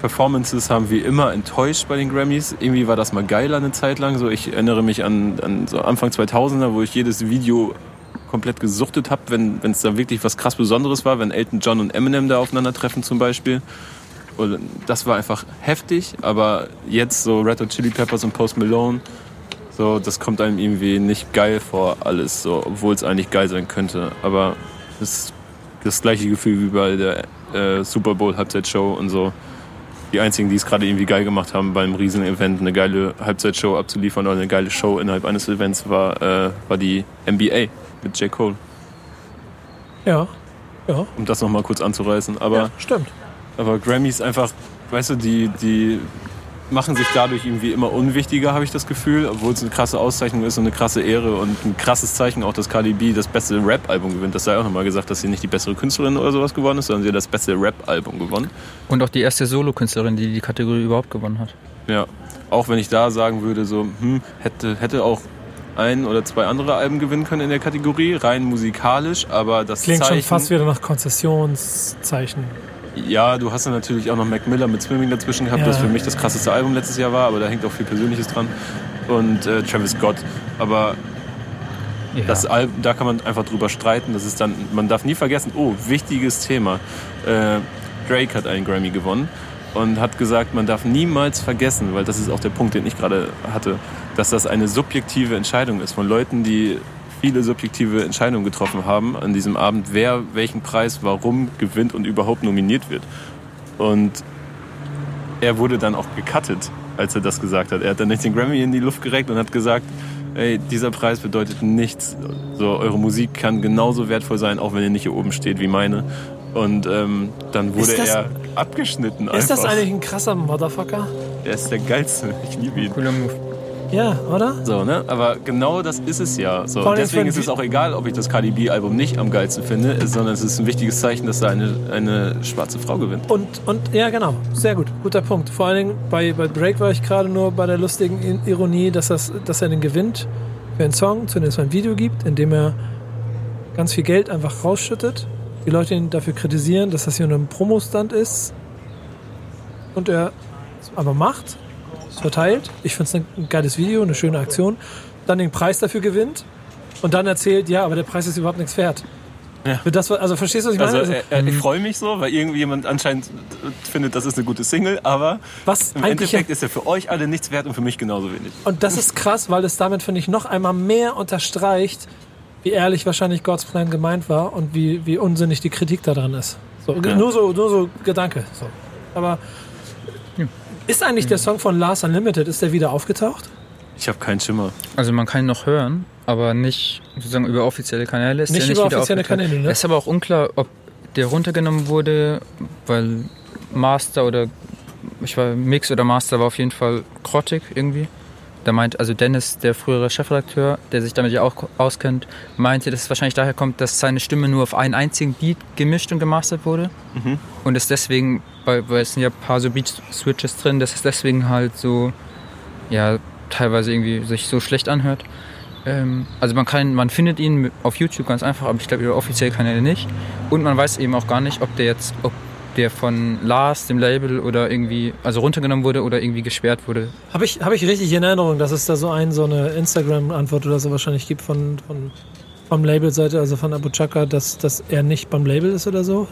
Performances haben wie immer enttäuscht bei den Grammys. Irgendwie war das mal geil eine Zeit lang. So, ich erinnere mich an, an so Anfang 2000er, wo ich jedes Video komplett gesuchtet habe, wenn es da wirklich was krass Besonderes war, wenn Elton John und Eminem da aufeinandertreffen zum Beispiel. Das war einfach heftig, aber jetzt so Red Hot Chili Peppers und Post Malone, so, das kommt einem irgendwie nicht geil vor alles, so, obwohl es eigentlich geil sein könnte. Aber es ist das gleiche Gefühl wie bei der äh, Super Bowl Halbzeitshow und so. Die einzigen, die es gerade irgendwie geil gemacht haben, beim Riesen-Event eine geile Halbzeitshow abzuliefern oder eine geile Show innerhalb eines Events, war, äh, war die NBA mit J. Cole. Ja, ja. Um das nochmal kurz anzureißen. Aber ja, stimmt. Aber Grammys einfach, weißt du, die, die machen sich dadurch irgendwie immer unwichtiger, habe ich das Gefühl, obwohl es eine krasse Auszeichnung ist und eine krasse Ehre und ein krasses Zeichen auch, dass Cardi B das beste Rap-Album gewinnt. Das sei auch nochmal gesagt, dass sie nicht die bessere Künstlerin oder sowas gewonnen ist, sondern sie hat das beste Rap-Album gewonnen. Und auch die erste Solokünstlerin, die die Kategorie überhaupt gewonnen hat. Ja, auch wenn ich da sagen würde, so, hm, hätte, hätte auch ein oder zwei andere Alben gewinnen können in der Kategorie, rein musikalisch, aber das Klingt Zeichen... schon fast wieder nach Konzessionszeichen. Ja, du hast dann natürlich auch noch Mac Miller mit Swimming dazwischen gehabt, Ja. das für mich das krasseste Album letztes Jahr war, aber da hängt auch viel Persönliches dran. Und äh, Travis Scott. Aber Ja. das Album, da kann man einfach drüber streiten. Das ist dann, man darf nie vergessen, oh, wichtiges Thema. Äh, Drake hat einen Grammy gewonnen und hat gesagt, man darf niemals vergessen, weil das ist auch der Punkt, den ich gerade hatte, dass das eine subjektive Entscheidung ist von Leuten, die viele subjektive Entscheidungen getroffen haben an diesem Abend, wer welchen Preis warum gewinnt und überhaupt nominiert wird. Und er wurde dann auch gecuttet, als er das gesagt hat. Er hat dann nicht den Grammy in die Luft gereckt und hat gesagt, ey, dieser Preis bedeutet nichts. So, eure Musik kann genauso wertvoll sein, auch wenn ihr nicht hier oben steht wie meine. Und ähm, dann wurde Ist das- er abgeschnitten einfach. Ist das eigentlich ein krasser Motherfucker? Er ist der geilste. Ich liebe ihn. Cooler Move. Ja, oder? So, ne? Aber genau das ist es ja. So, deswegen ist es auch egal, ob ich das Cardi B-Album nicht am geilsten finde, sondern es ist ein wichtiges Zeichen, dass da eine, eine schwarze Frau gewinnt. Und, und ja, genau. Sehr gut. Guter Punkt. Vor allen Dingen bei, bei Drake war ich gerade nur bei der lustigen Ironie, dass, das, dass er den gewinnt für einen Song, zu dem es ein Video gibt, in dem er ganz viel Geld einfach rausschüttet. Die Leute ihn dafür kritisieren, dass das hier nur ein Promo-Stunt ist. Und er aber macht, es verteilt. Ich finde es ein geiles Video, eine schöne Aktion. Dann den Preis dafür gewinnt und dann erzählt, ja, aber der Preis ist überhaupt nichts wert. Ja. Für das, also verstehst du, was ich Also, meine? Also, äh, ich freue mich so, weil irgendwie jemand anscheinend äh, findet, das ist eine gute Single, aber was im Endeffekt ist er für euch alle nichts wert und für mich genauso wenig. Und das ist krass, weil es damit, finde ich, noch einmal mehr unterstreicht, wie ehrlich wahrscheinlich God's Plan gemeint war und wie, wie unsinnig die Kritik daran ist. So, Ja. nur, so, nur so Gedanke. So. Aber ist eigentlich der Song von Lars Unlimited, ist der wieder aufgetaucht? Ich habe keinen Schimmer. Also man kann ihn noch hören, aber nicht sozusagen über offizielle Kanäle. Ist Nicht nicht über wieder offizielle. Kanäle, ne? Es ist aber auch unklar, ob der runtergenommen wurde, weil Master oder ich war Mix oder Master war auf jeden Fall grottig irgendwie. Da meint, also Dennis, der frühere Chefredakteur, der sich damit ja auch auskennt, meinte, dass es wahrscheinlich daher kommt, dass seine Stimme nur auf einen einzigen Beat gemischt und gemastert wurde. Und es deswegen, weil, weil es sind ja ein paar so Beat-Switches drin, dass es deswegen halt so, ja, teilweise irgendwie sich so schlecht anhört. Ähm, also man kann, man findet ihn auf YouTube ganz einfach, aber ich glaube über offizielle Kanäle nicht. Und man weiß eben auch gar nicht, ob der jetzt, ob der von Lars, dem Label, oder irgendwie, also runtergenommen wurde oder irgendwie gesperrt wurde. Habe ich, hab ich richtig in Erinnerung, dass es da so ein, so eine Instagram-Antwort oder so wahrscheinlich gibt von, von vom Label-Seite, also von Abu Chaka, dass, dass er nicht beim Label ist oder so?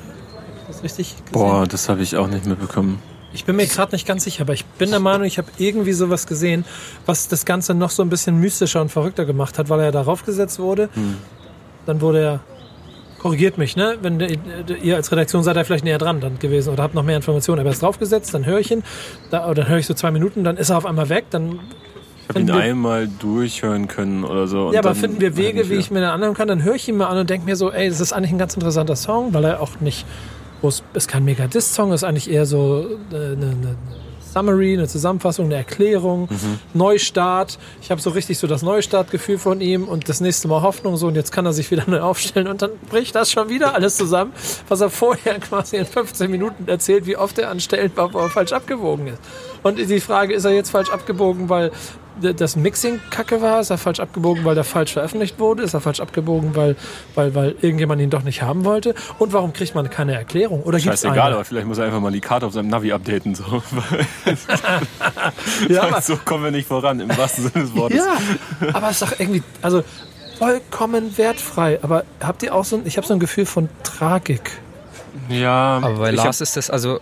Ist das richtig gesehen? Boah, das habe ich auch nicht mitbekommen. Ich bin mir gerade nicht ganz sicher, aber ich bin der Meinung, ich habe irgendwie sowas gesehen, was das Ganze noch so ein bisschen mystischer und verrückter gemacht hat, weil er darauf gesetzt wurde. Dann wurde er, korrigiert mich, ne? Wenn ihr als Redaktion seid ihr vielleicht näher dran dann gewesen oder habt noch mehr Informationen, aber er ist draufgesetzt, dann höre ich ihn, da, dann höre ich so zwei Minuten, dann ist er auf einmal weg, dann Ich habe ihn wir- einmal durchhören können oder so. und ja, aber dann finden wir Wege, wie ich mir den anhören kann, dann höre ich ihn mal an und denke mir so, ey, das ist eigentlich ein ganz interessanter Song, weil er auch nicht, wo es ist kein Mega-Diss-Song, ist eigentlich eher so äh, eine, eine Summary, eine Zusammenfassung, eine Erklärung, Neustart. Ich habe so richtig so das Neustartgefühl von ihm und das nächste Mal Hoffnung so und jetzt kann er sich wieder [laughs] neu aufstellen und dann bricht das schon wieder alles zusammen, was er vorher [laughs] quasi in 15 Minuten erzählt, wie oft er an Stellen war, wo er falsch abgewogen ist. Und die Frage, ist er jetzt falsch abgebogen, weil das Mixing kacke war? Ist er falsch abgebogen, weil der falsch veröffentlicht wurde? Ist er falsch abgebogen, weil, weil, weil irgendjemand ihn doch nicht haben wollte? Und warum kriegt man keine Erklärung? Oder gibt's Scheißegal, eine? aber vielleicht muss er einfach mal die Karte auf seinem Navi updaten. So. [laughs] Ja, aber, so kommen wir nicht voran, im wahrsten Sinne des Wortes. ja, aber es ist doch irgendwie, also vollkommen wertfrei. Aber habt ihr auch so ein, ich habe so ein Gefühl von Tragik. Ja, Aber bei Lars ist das, also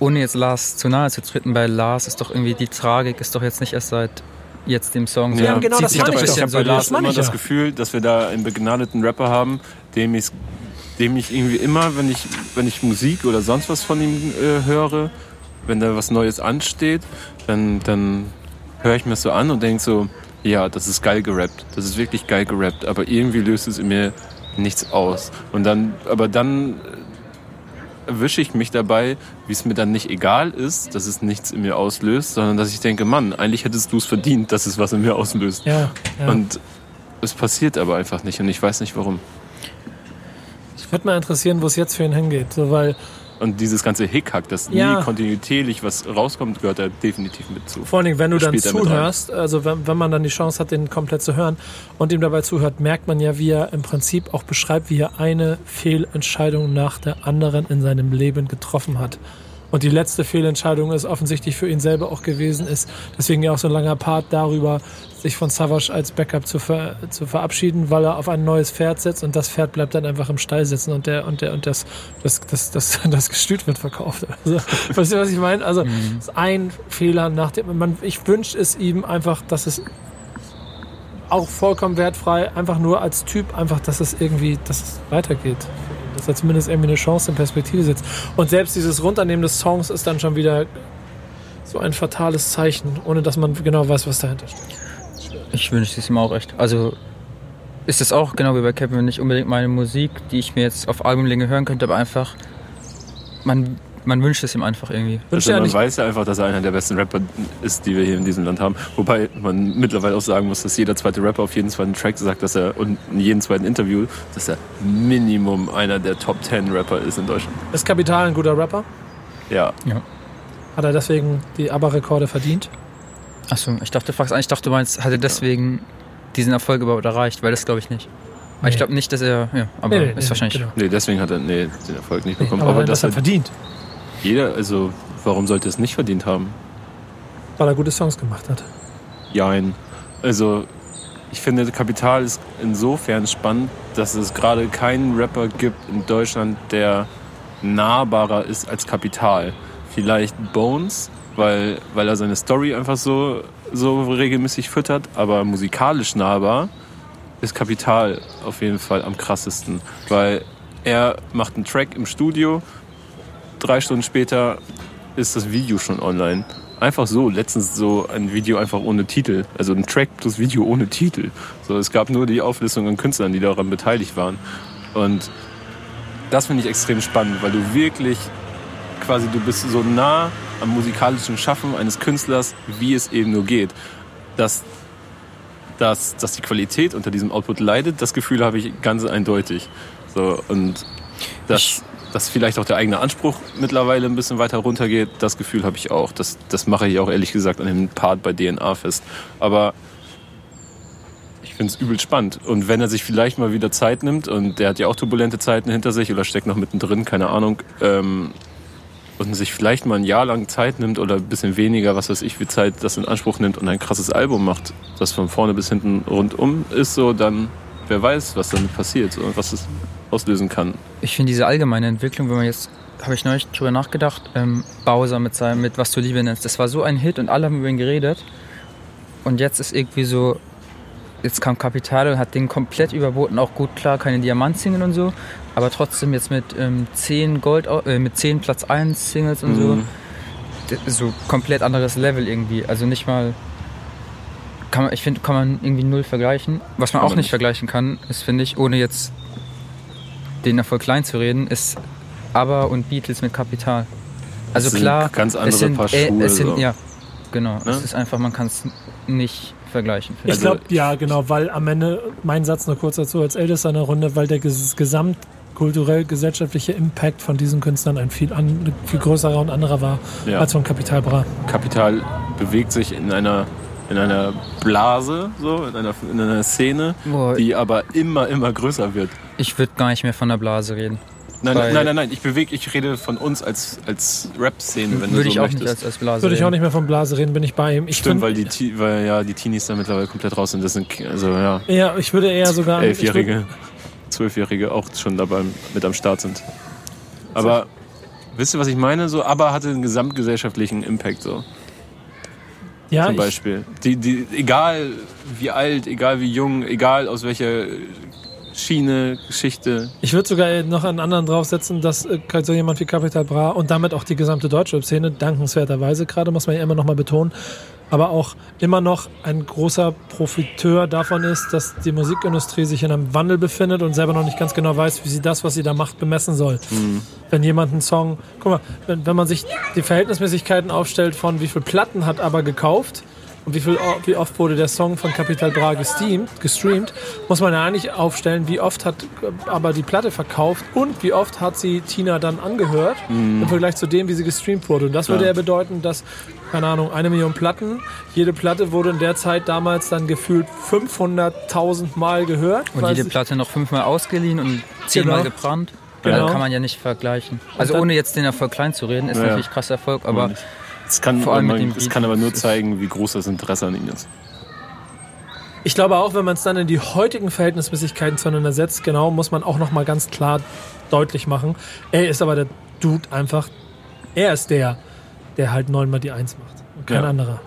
ohne jetzt Lars zu nahe zu treten, bei Lars ist doch irgendwie die Tragik ist doch jetzt nicht erst seit jetzt dem Song. Ja, genau das meine ich doch. Ich habe so. Lars immer das. Gefühl, dass wir da einen begnadeten Rapper haben, dem ich, dem ich irgendwie immer, wenn ich, wenn ich Musik oder sonst was von ihm äh, höre, wenn da was Neues ansteht, dann, dann höre ich mir das so an und denke so, ja, das ist geil gerappt. Das ist wirklich geil gerappt, aber irgendwie löst es in mir nichts aus. Und dann, aber dann erwische ich mich dabei, wie es mir dann nicht egal ist, dass es nichts in mir auslöst, sondern dass ich denke, Mann, eigentlich hättest du es verdient, dass es was in mir auslöst. Ja, ja. Und es passiert aber einfach nicht und ich weiß nicht warum. Ich würde mal interessieren, wo es jetzt für ihn hingeht. So, weil Und dieses ganze Hickhack, dass Ja. nie kontinuierlich was rauskommt, gehört da definitiv mit zu. Vor allen Dingen, wenn du dann Spielt zuhörst, also wenn, wenn man dann die Chance hat, den komplett zu hören und ihm dabei zuhört, merkt man ja, wie er im Prinzip auch beschreibt, wie er eine Fehlentscheidung nach der anderen in seinem Leben getroffen hat. Und die letzte Fehlentscheidung ist offensichtlich für ihn selber auch gewesen ist. Deswegen ja auch so ein langer Part darüber, sich von Savage als Backup zu, ver zu verabschieden, weil er auf ein neues Pferd setzt und das Pferd bleibt dann einfach im Stall sitzen und der und der und das das das das, [laughs] das Gestüt wird verkauft. [laughs] Also, weißt du, was ich meine? Also ist ein Fehler nach dem. Man, ich wünsche es ihm einfach, dass es auch vollkommen wertfrei, einfach nur als Typ, einfach, dass es irgendwie, dass es weitergeht. Dass er zumindest irgendwie eine Chance in Perspektive setzt. Und selbst dieses Runternehmen des Songs ist dann schon wieder so ein fatales Zeichen, ohne dass man genau weiß, was dahinter steht. Ich wünsche es ihm auch echt. Also ist es auch genau wie bei Kevin nicht unbedingt meine Musik, die ich mir jetzt auf Albumlänge hören könnte, aber einfach man, man wünscht es ihm einfach irgendwie. Also ja man weiß ja einfach, dass er einer der besten Rapper ist, die wir hier in diesem Land haben. Wobei man mittlerweile auch sagen muss, dass jeder zweite Rapper auf jeden zweiten Track sagt, dass er und in jedem zweiten Interview, dass er Minimum einer der Top 10 Rapper ist in Deutschland. ist Kapital ein guter Rapper? Ja, Hat er deswegen die ABBA-Rekorde verdient? Achso, ich dachte, du fragst eigentlich, ich dachte, du meinst, hat er deswegen diesen Erfolg überhaupt erreicht? Weil das glaube ich nicht. Aber Ich Nee. glaube nicht, dass er, ja, aber Nee, nee, ist nee, wahrscheinlich. genau. nee, deswegen hat er nee, den Erfolg nicht Nee, bekommen. aber, aber das dass er er verdient. jeder, also warum sollte er es nicht verdient haben? Weil er gute Songs gemacht hat. Jein. Also, ich finde, Kapital ist insofern spannend, dass es gerade keinen Rapper gibt in Deutschland, der nahbarer ist als Kapital. Vielleicht Bones, weil, weil er seine Story einfach so, so regelmäßig füttert, aber musikalisch nahbar ist Kapital auf jeden Fall am krassesten, weil er macht einen Track im Studio, drei Stunden später ist das Video schon online. Einfach so, letztens so ein Video einfach ohne Titel, also ein Track plus Video ohne Titel. So, es gab nur die Auflistung an Künstlern, die daran beteiligt waren. Und das finde ich extrem spannend, weil du wirklich quasi, du bist so nah am musikalischen Schaffen eines Künstlers, wie es eben nur geht. Dass, dass, dass die Qualität unter diesem Output leidet, das Gefühl habe ich ganz eindeutig. So, und dass, dass vielleicht auch der eigene Anspruch mittlerweile ein bisschen weiter runtergeht, das Gefühl habe ich auch. Das, das mache ich auch ehrlich gesagt an dem Part bei DNA fest. Aber ich finde es übel spannend. Und wenn er sich vielleicht mal wieder Zeit nimmt, und der hat ja auch turbulente Zeiten hinter sich oder steckt noch mittendrin, keine Ahnung, ähm, und sich vielleicht mal ein Jahr lang Zeit nimmt oder ein bisschen weniger, was weiß ich, wie Zeit das in Anspruch nimmt und ein krasses Album macht, das von vorne bis hinten rundum ist, so dann wer weiß, was damit passiert und was es auslösen kann. Ich finde diese allgemeine Entwicklung, wenn man jetzt, habe ich neulich drüber nachgedacht, ähm, Bowser mit seinem, mit Was du Liebe nennst, das war so ein Hit und alle haben über ihn geredet. Und jetzt ist irgendwie so, jetzt kam Kapital und hat den komplett überboten, auch gut klar, keine Diamant-Single und so, aber trotzdem jetzt mit ähm, 10 Gold, äh, mit 10 Platz 1 Singles und Mhm. so, so komplett anderes Level irgendwie, also nicht mal, kann man, ich finde, kann man irgendwie null vergleichen. Was man auch nicht nicht. vergleichen kann, ist, finde ich, ohne jetzt den Erfolg klein zu reden, ist ABBA und Beatles mit Kapital. Also klar, ganz andere es sind, Paar äh, Schuhe, es sind so. ja, genau. Ne? Es ist einfach, man kann es nicht vergleichen. Ich Also- glaube, ja, genau, weil am Ende, mein Satz nur kurz dazu, als Ältester in der Runde, weil der ges gesamtkulturell-gesellschaftliche Impact von diesen Künstlern ein viel, an, viel größerer und anderer war Ja. als von Kapital Bra. Kapital bewegt sich in einer, in einer Blase, so, in einer, in einer Szene, Boah, die aber immer, immer größer wird. ich würde gar nicht mehr von der Blase reden. Nein, nein, nein, nein, ich bewege, ich rede von uns als, als Rap-Szene, wenn du Würde so ich auch möchtest. nicht als, als Blase Würde ich auch nicht mehr von Blase reden, bin ich bei ihm. Ich Stimmt, weil die, weil ja die Teenies da mittlerweile komplett raus sind. Das sind also ja Ja, ich würde eher sogar. elfjährige, zwölfjährige auch schon dabei mit am Start sind. Aber wisst ihr, was ich meine? So, aber hatte einen gesamtgesellschaftlichen Impact so. Ja, zum Beispiel. Die, die, egal wie alt, egal wie jung, egal aus welcher Schiene, Geschichte. ich würde sogar noch einen anderen draufsetzen, dass äh, so jemand wie Capital Bra und damit auch die gesamte deutsche Szene, dankenswerterweise gerade, muss man ja immer noch mal betonen, aber auch immer noch ein großer Profiteur davon ist, dass die Musikindustrie sich in einem Wandel befindet und selber noch nicht ganz genau weiß, wie sie das, was sie da macht, bemessen soll. Wenn jemand einen Song, guck mal, wenn, wenn man sich die Verhältnismäßigkeiten aufstellt von wie viel Platten hat aber gekauft und wie, viel, wie oft wurde der Song von Capital Bra gesteamt, gestreamt, muss man ja eigentlich aufstellen, wie oft hat äh, aber die Platte verkauft und wie oft hat sie Tina dann angehört im Vergleich zu dem, wie sie gestreamt wurde. Und das würde Ja. ja bedeuten, dass, keine Ahnung, eine Million Platten, jede Platte wurde in der Zeit damals dann gefühlt 500.000 Mal gehört. Und jede Platte noch fünfmal ausgeliehen und zehnmal Genau. gebrannt. Genau. Ja, kann man ja nicht vergleichen. Also ohne jetzt den Erfolg klein zu reden, ist ja. natürlich krasser Erfolg, aber Es kann, Vor allem mit man, es kann aber nur zeigen, wie groß das Interesse an ihnen ist. Ich glaube auch, wenn man es dann in die heutigen Verhältnismäßigkeiten zueinander setzt, genau, muss man auch nochmal ganz klar deutlich machen. Er ist aber der Dude einfach, er ist der, der halt neunmal die Eins macht und kein Ja. anderer.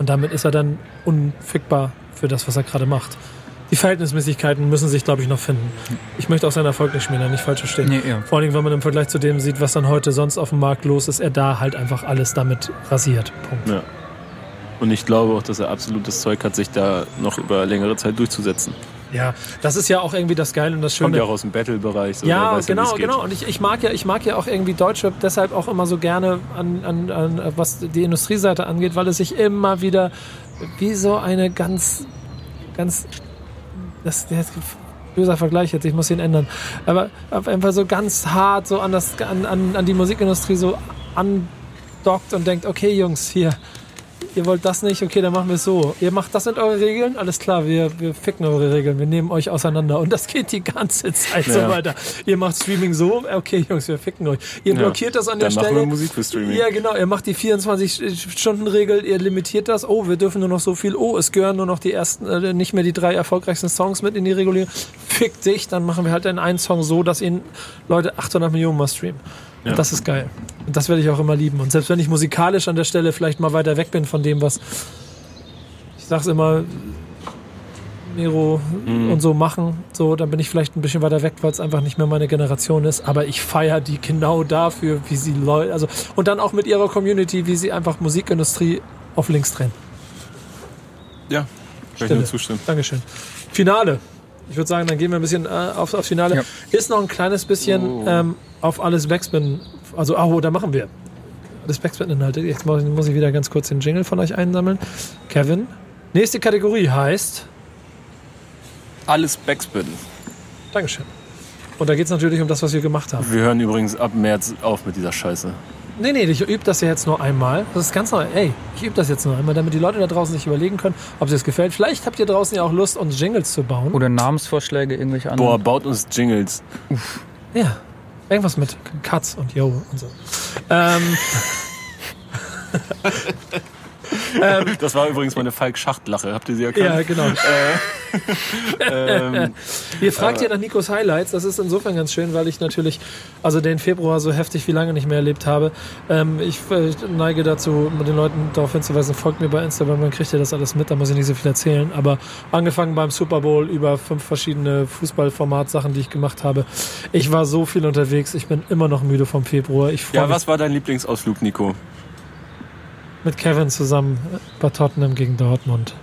Und damit ist er dann unfickbar für das, was er gerade macht. Die Verhältnismäßigkeiten müssen sich, glaube ich, noch finden. Ich möchte auch seinen Erfolg nicht schmälern, nicht falsch verstehen. nee, ja. Vor allem, wenn man im Vergleich zu dem sieht, was dann heute sonst auf dem Markt los ist, er da halt einfach alles damit rasiert. Punkt. Ja. Und ich glaube auch, dass er absolutes Zeug hat, sich da noch über längere Zeit durchzusetzen. Ja, das ist ja auch irgendwie das Geile und das Schöne. Kommt ja auch aus dem Battle-Bereich. so, Ja, genau, genau. Und ich, ich mag ja, ich mag ja auch irgendwie Deutschrap deshalb auch immer so gerne an, an, an was die Industrieseite angeht, weil es sich immer wieder wie so eine ganz, ganz, das, das böser Vergleich jetzt, ich muss ihn ändern, aber auf einfach so ganz hart so an das, an, an, an die Musikindustrie so andockt und denkt, okay Jungs, hier, ihr wollt das nicht, okay, dann machen wir es so. Ihr macht das sind eure Regeln, alles klar, wir, wir ficken eure Regeln, wir nehmen euch auseinander. Und das geht die ganze Zeit so Ja. weiter. Ihr macht Streaming so, okay, Jungs, wir ficken euch. Ihr Ja. blockiert das an der Dann machen Stelle. wir Musik für Streaming. Ja, genau. Ihr macht die 24-Stunden-Regel, ihr limitiert das. Oh, wir dürfen nur noch so viel. Oh, es gehören nur noch die ersten, äh, nicht mehr die drei erfolgreichsten Songs mit in die Regulierung. Fick dich, dann machen wir halt den einen Song so, dass ihn Leute 800 Millionen mal streamen. Ja. Das ist geil. Und das werde ich auch immer lieben. Und selbst wenn ich musikalisch an der Stelle vielleicht mal weiter weg bin von dem, was ich sag's immer, Nero Mhm. und so machen, so, dann bin ich vielleicht ein bisschen weiter weg, weil es einfach nicht mehr meine Generation ist. Aber ich feiere die genau dafür, wie sie Leute, also und dann auch mit ihrer Community, wie sie einfach Musikindustrie auf links drehen. Ja, kann ich nur zustimmen. Dankeschön. Finale. Ich würde sagen, dann gehen wir ein bisschen äh, aufs, aufs Finale. Ja. Ist noch ein kleines bisschen Oh. ähm, auf alles Backspin. Also, oh, da machen wir. Alles Backspin-Inhalte. Jetzt muss ich- muss ich wieder ganz kurz den Jingle von euch einsammeln. Kevin. Nächste Kategorie heißt. Alles Backspin. Dankeschön. Und da geht es natürlich um das, was wir gemacht haben. Wir hören übrigens ab März auf mit dieser Scheiße. Nee, nee, ich übe das ja jetzt nur einmal. Das ist ganz neu. Ey, ich übe das jetzt nur einmal, damit die Leute da draußen sich überlegen können, ob es gefällt. Vielleicht habt ihr draußen ja auch Lust, uns Jingles zu bauen. Oder Namensvorschläge, irgendwelche Boah, anderen. baut uns Jingles. Ja. Irgendwas mit Cuts und Yo und so. Ähm, [laughs] [laughs] Das war übrigens meine Falk-Schacht-Lache. Habt ihr sie erkannt? ja, genau. [laughs] Ähm, Ihr fragt ja nach Nikos Highlights. Das ist insofern ganz schön, weil ich natürlich, also den Februar so heftig wie lange nicht mehr erlebt habe. Ähm, ich äh, neige dazu, den Leuten darauf hinzuweisen, folgt mir bei Instagram, dann kriegt ihr das alles mit, da muss ich nicht so viel erzählen. Aber angefangen beim Super Bowl über fünf verschiedene Fußballformat-Sachen, die ich gemacht habe. Ich war so viel unterwegs, ich bin immer noch müde vom Februar. Ja, was war dein Lieblingsausflug, Nico? Mit Kevin zusammen bei Tottenham gegen Dortmund.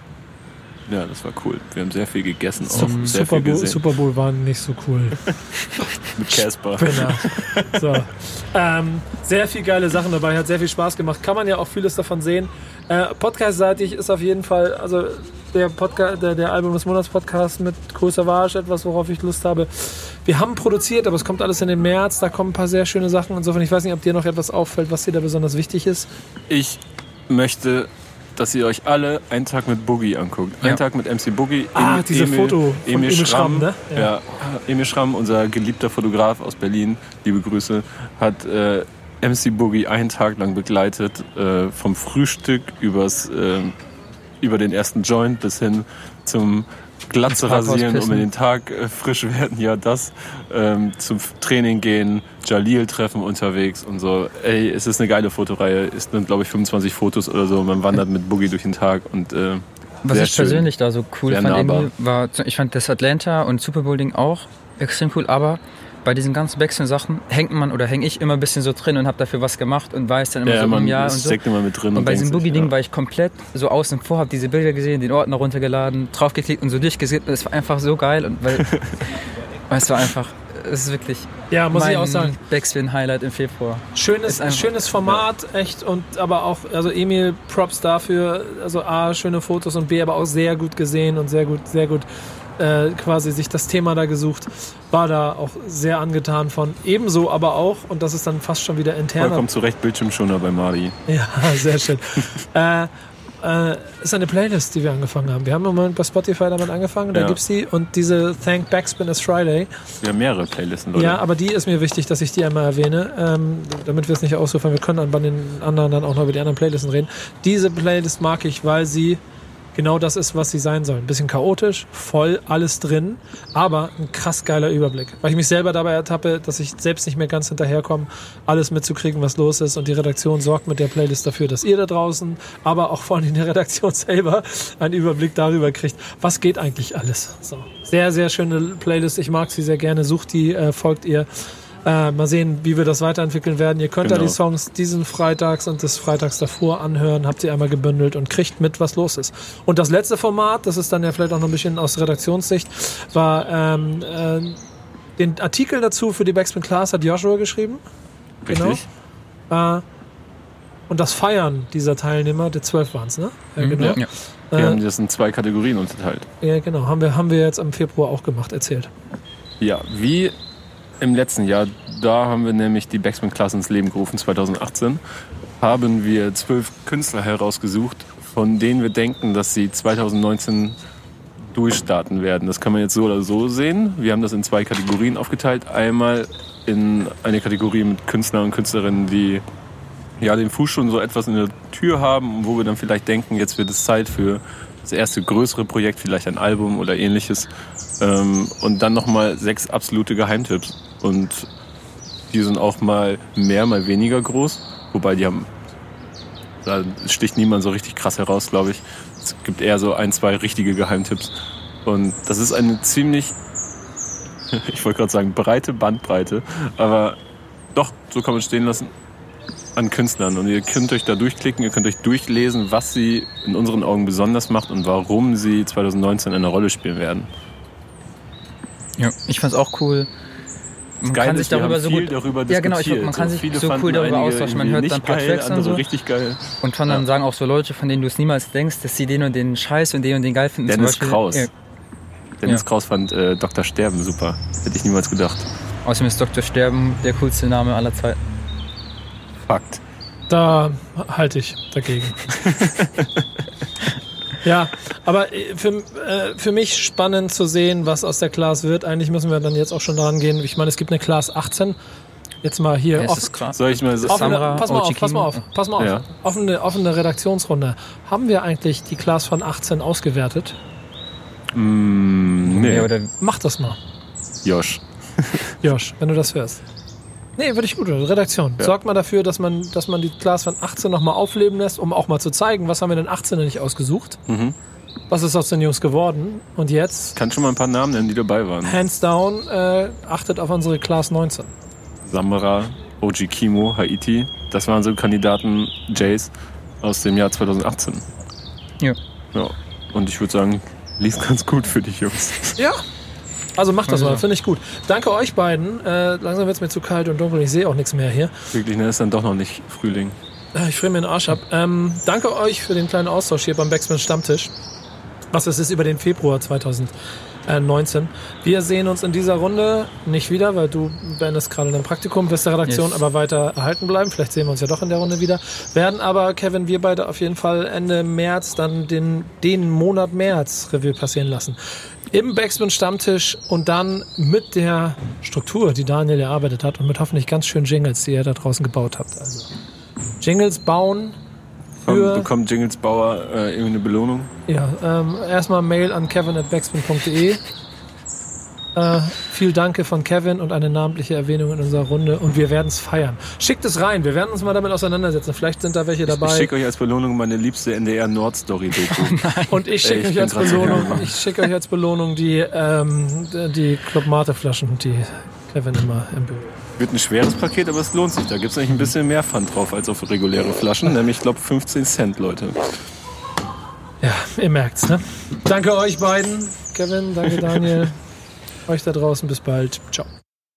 Ja, das war cool. Wir haben sehr viel gegessen, auch Sup- sehr Super viel Bowl, gesehen. Super Bowl war nicht so cool. [laughs] mit Casper. [laughs] So. Ähm, sehr viel geile Sachen dabei, hat sehr viel Spaß gemacht. Kann man ja auch vieles davon sehen. Äh, Podcast-seitig ist auf jeden Fall, also der Podcast, der, der Album des Monats Podcast mit Cool Savage, etwas, worauf ich Lust habe. Wir haben produziert, aber es kommt alles in den März. Da kommen ein paar sehr schöne Sachen. Insofern, ich weiß nicht, ob dir noch etwas auffällt, was dir da besonders wichtig ist. Ich möchte, dass ihr euch alle einen Tag mit Boogie anguckt. Einen Ja. Tag mit MC Boogie. Ah, Emil- diese Foto von Emil, Emil Schramm, Schramm, ne? Ja. Ja. Emil Schramm, unser geliebter Fotograf aus Berlin, liebe Grüße, hat äh, MC Boogie einen Tag lang begleitet, äh, vom Frühstück übers, äh, über den ersten Joint bis hin zum Glatze rasieren, um in den Tag äh, frisch werden, ja das, ähm, zum Training gehen, Jalil treffen unterwegs und so. Ey, es ist eine geile Fotoreihe, es sind glaube ich 25 Fotos oder so, man wandert mit Boogie durch den Tag und äh, Was ich schön. persönlich da so cool Sehr fand, war, ich fand das Atlanta und Super Bowl Ding auch extrem cool, aber bei diesen ganzen Backspin-Sachen hängt man oder hänge ich immer ein bisschen so drin und habe dafür was gemacht und weiß dann immer ja, so man im Jahr und so. steckt immer mit drin. Und bei denkt diesem Boogie-Ding ja. war ich komplett so außen vor, habe diese Bilder gesehen, den Ordner runtergeladen, draufgeklickt und so durchgeskippt. Und es war einfach so geil und weil, weil [laughs] es war einfach, es ist wirklich Ja, muss mein ich auch sagen. Backspin-Highlight im Februar. Schönes, Ist einfach- schönes Format, echt. Und aber auch, also Emil, Props dafür. Also A, schöne Fotos und B, aber auch sehr gut gesehen und sehr gut, sehr gut äh, quasi sich das Thema da gesucht. War da auch sehr angetan von. Ebenso aber auch, und das ist dann fast schon wieder interner. Vollkommen zu Recht Bildschirmschoner bei Mari. Ja, [laughs] sehr schön. äh, äh, ist eine Playlist, die wir angefangen haben. Wir haben im Moment bei Spotify damit angefangen, da Ja. gibt's die. Und diese Thank Backspin is Friday. Wir haben mehrere Playlisten, Leute. Ja, aber die ist mir wichtig, dass ich die einmal erwähne, ähm, damit wir es nicht ausrufen. Wir können dann bei den anderen dann auch noch über die anderen Playlisten reden. Diese Playlist mag ich, weil sie genau das ist, was sie sein soll. Ein bisschen chaotisch, voll, alles drin, aber ein krass geiler Überblick. Weil ich mich selber dabei ertappe, dass ich selbst nicht mehr ganz hinterherkomme, alles mitzukriegen, was los ist. Und die Redaktion sorgt mit der Playlist dafür, dass ihr da draußen, aber auch vor allem die Redaktion [laughs] selber einen Überblick darüber kriegt, was geht eigentlich alles. So. Sehr, sehr schöne Playlist. Ich mag sie sehr gerne. Sucht die, äh, folgt ihr. Äh, mal sehen, wie wir das weiterentwickeln werden. Ihr könnt da Genau. die Songs diesen Freitags und des Freitags davor anhören, habt sie einmal gebündelt und kriegt mit, was los ist. Und das letzte Format, das ist dann ja vielleicht auch noch ein bisschen aus Redaktionssicht, war ähm, äh, den Artikel dazu für die Backspin Class hat Joshua geschrieben. Richtig? Äh, und das Feiern dieser Teilnehmer, der zwölf waren es, ne? Ja, Mhm, genau. ja. Wir Äh, haben das in zwei Kategorien unterteilt. ja, genau. Haben wir, haben wir jetzt im Februar auch gemacht, erzählt. Ja, wie im letzten Jahr, da haben wir nämlich die Backspin Class ins Leben gerufen, 2018, haben wir zwölf Künstler herausgesucht von denen wir denken, dass sie 2019 durchstarten werden. Das kann man jetzt so oder so sehen. Wir haben das in zwei Kategorien aufgeteilt. Einmal in eine Kategorie mit Künstlern und Künstlerinnen, die ja den Fuß schon so etwas in der Tür haben, wo wir dann vielleicht denken, jetzt wird es Zeit für das erste größere Projekt, vielleicht ein Album oder ähnliches. Ähm, und dann nochmal sechs absolute Geheimtipps. Und die sind auch mal mehr, mal weniger groß. Wobei die haben, da sticht niemand so richtig krass heraus, glaube ich. Es gibt eher so ein, zwei richtige Geheimtipps. Und das ist eine ziemlich, [laughs] ich wollte gerade sagen, breite Bandbreite. Aber doch, so kann man stehen lassen, an Künstlern. Und ihr könnt euch da durchklicken, ihr könnt euch durchlesen, was sie in unseren Augen besonders macht und warum sie 2019 eine Rolle spielen werden. Ja, ich fand's auch cool. Man kann sich darüber so gut darüber Ja, genau, ich, man kann sich viele so cool darüber austauschen. Man hört dann ein paar geil, Tracks und andere so. richtig geil. Und von dann Ja. sagen auch so Leute, von denen du es niemals denkst, dass sie den und den Scheiß und den und den geil finden. Dennis Beispiel- Kraus. Ja. Dennis Ja. Kraus fand äh, Dr. Sterben super. Hätte ich niemals gedacht. Außerdem ist Dr. Sterben der coolste Name aller Zeiten. Fakt. Da halte ich dagegen. [laughs] ja, aber äh, für, äh, für mich spannend zu sehen, was aus der Class wird. Eigentlich müssen wir dann jetzt auch schon daran gehen. Ich meine, es gibt eine Class 18. Jetzt mal hier Ja, off, krass. Soll ich mal so offene, Samra, pass mal auf, pass mal auf, pass mal auf. Ja. Offene, offene Redaktionsrunde. Haben wir eigentlich die Class von 18 ausgewertet? Mm, nee, Ja, oder Mach das mal, Josh. Josh, wenn du das hörst. Nee, würde ich gut. Redaktion. Ja. Sorgt mal dafür, dass man, dass man die Class von 18 nochmal aufleben lässt, um auch mal zu zeigen, was haben wir denn 18 nicht ausgesucht. Mhm. Was ist aus den Jungs geworden? Und jetzt, Kann schon mal ein paar Namen nennen, die dabei waren. hands down, äh, achtet auf unsere Class 19. Samara, Oji Kimo, Haiti. Das waren so Kandidaten Jays aus dem Jahr 2018. Ja. Ja. Und ich würde sagen, lief ganz gut für die Jungs. Ja. Also macht das mal, finde ich gut. Danke euch beiden. Äh, langsam wird es mir zu kalt und dunkel. Ich sehe auch nichts mehr hier. Wirklich, ne, ist dann doch noch nicht Frühling. Äh, Ich friere mir den Arsch ab. Ähm, danke euch für den kleinen Austausch hier beim Backspin Stammtisch. Was es ist über den Februar 2019. Wir sehen uns in dieser Runde nicht wieder, weil du beendest gerade dein Praktikum, wirst der Redaktion Yes. aber weiter erhalten bleiben. Vielleicht sehen wir uns ja doch in der Runde wieder. Werden aber, Kevin, wir beide auf jeden Fall Ende März dann den, den Monat März Revue passieren lassen. Im Backspin Stammtisch und dann mit der Struktur, die Daniel erarbeitet hat und mit hoffentlich ganz schönen Jingles, die ihr da draußen gebaut habt. Also Jingles bauen, Für- bekommt Jingles Bauer äh, irgendwie eine Belohnung? Ja, ähm, erstmal Mail an kevin.backspin.de. Äh, viel Danke von Kevin und eine namentliche Erwähnung in unserer Runde und wir werden es feiern. Schickt es rein, wir werden uns mal damit auseinandersetzen. Vielleicht sind da welche Ich dabei. schicke euch als Belohnung meine liebste NDR Nord-Story-Doku. [laughs] Und ich schicke ich euch als Belohnung, ich schicke euch als Belohnung die, ähm, die Club Mate Flaschen, die Kevin immer im Bild. Wird ein schweres Paket, aber es lohnt sich. Da gibt es nämlich ein bisschen mehr Pfand drauf als auf reguläre Flaschen. Nämlich, ich glaube, 15 Cent, Leute. Ja, ihr merkt's, ne? Danke euch beiden, Kevin, danke [laughs] Daniel. Euch da draußen, bis bald. Ciao.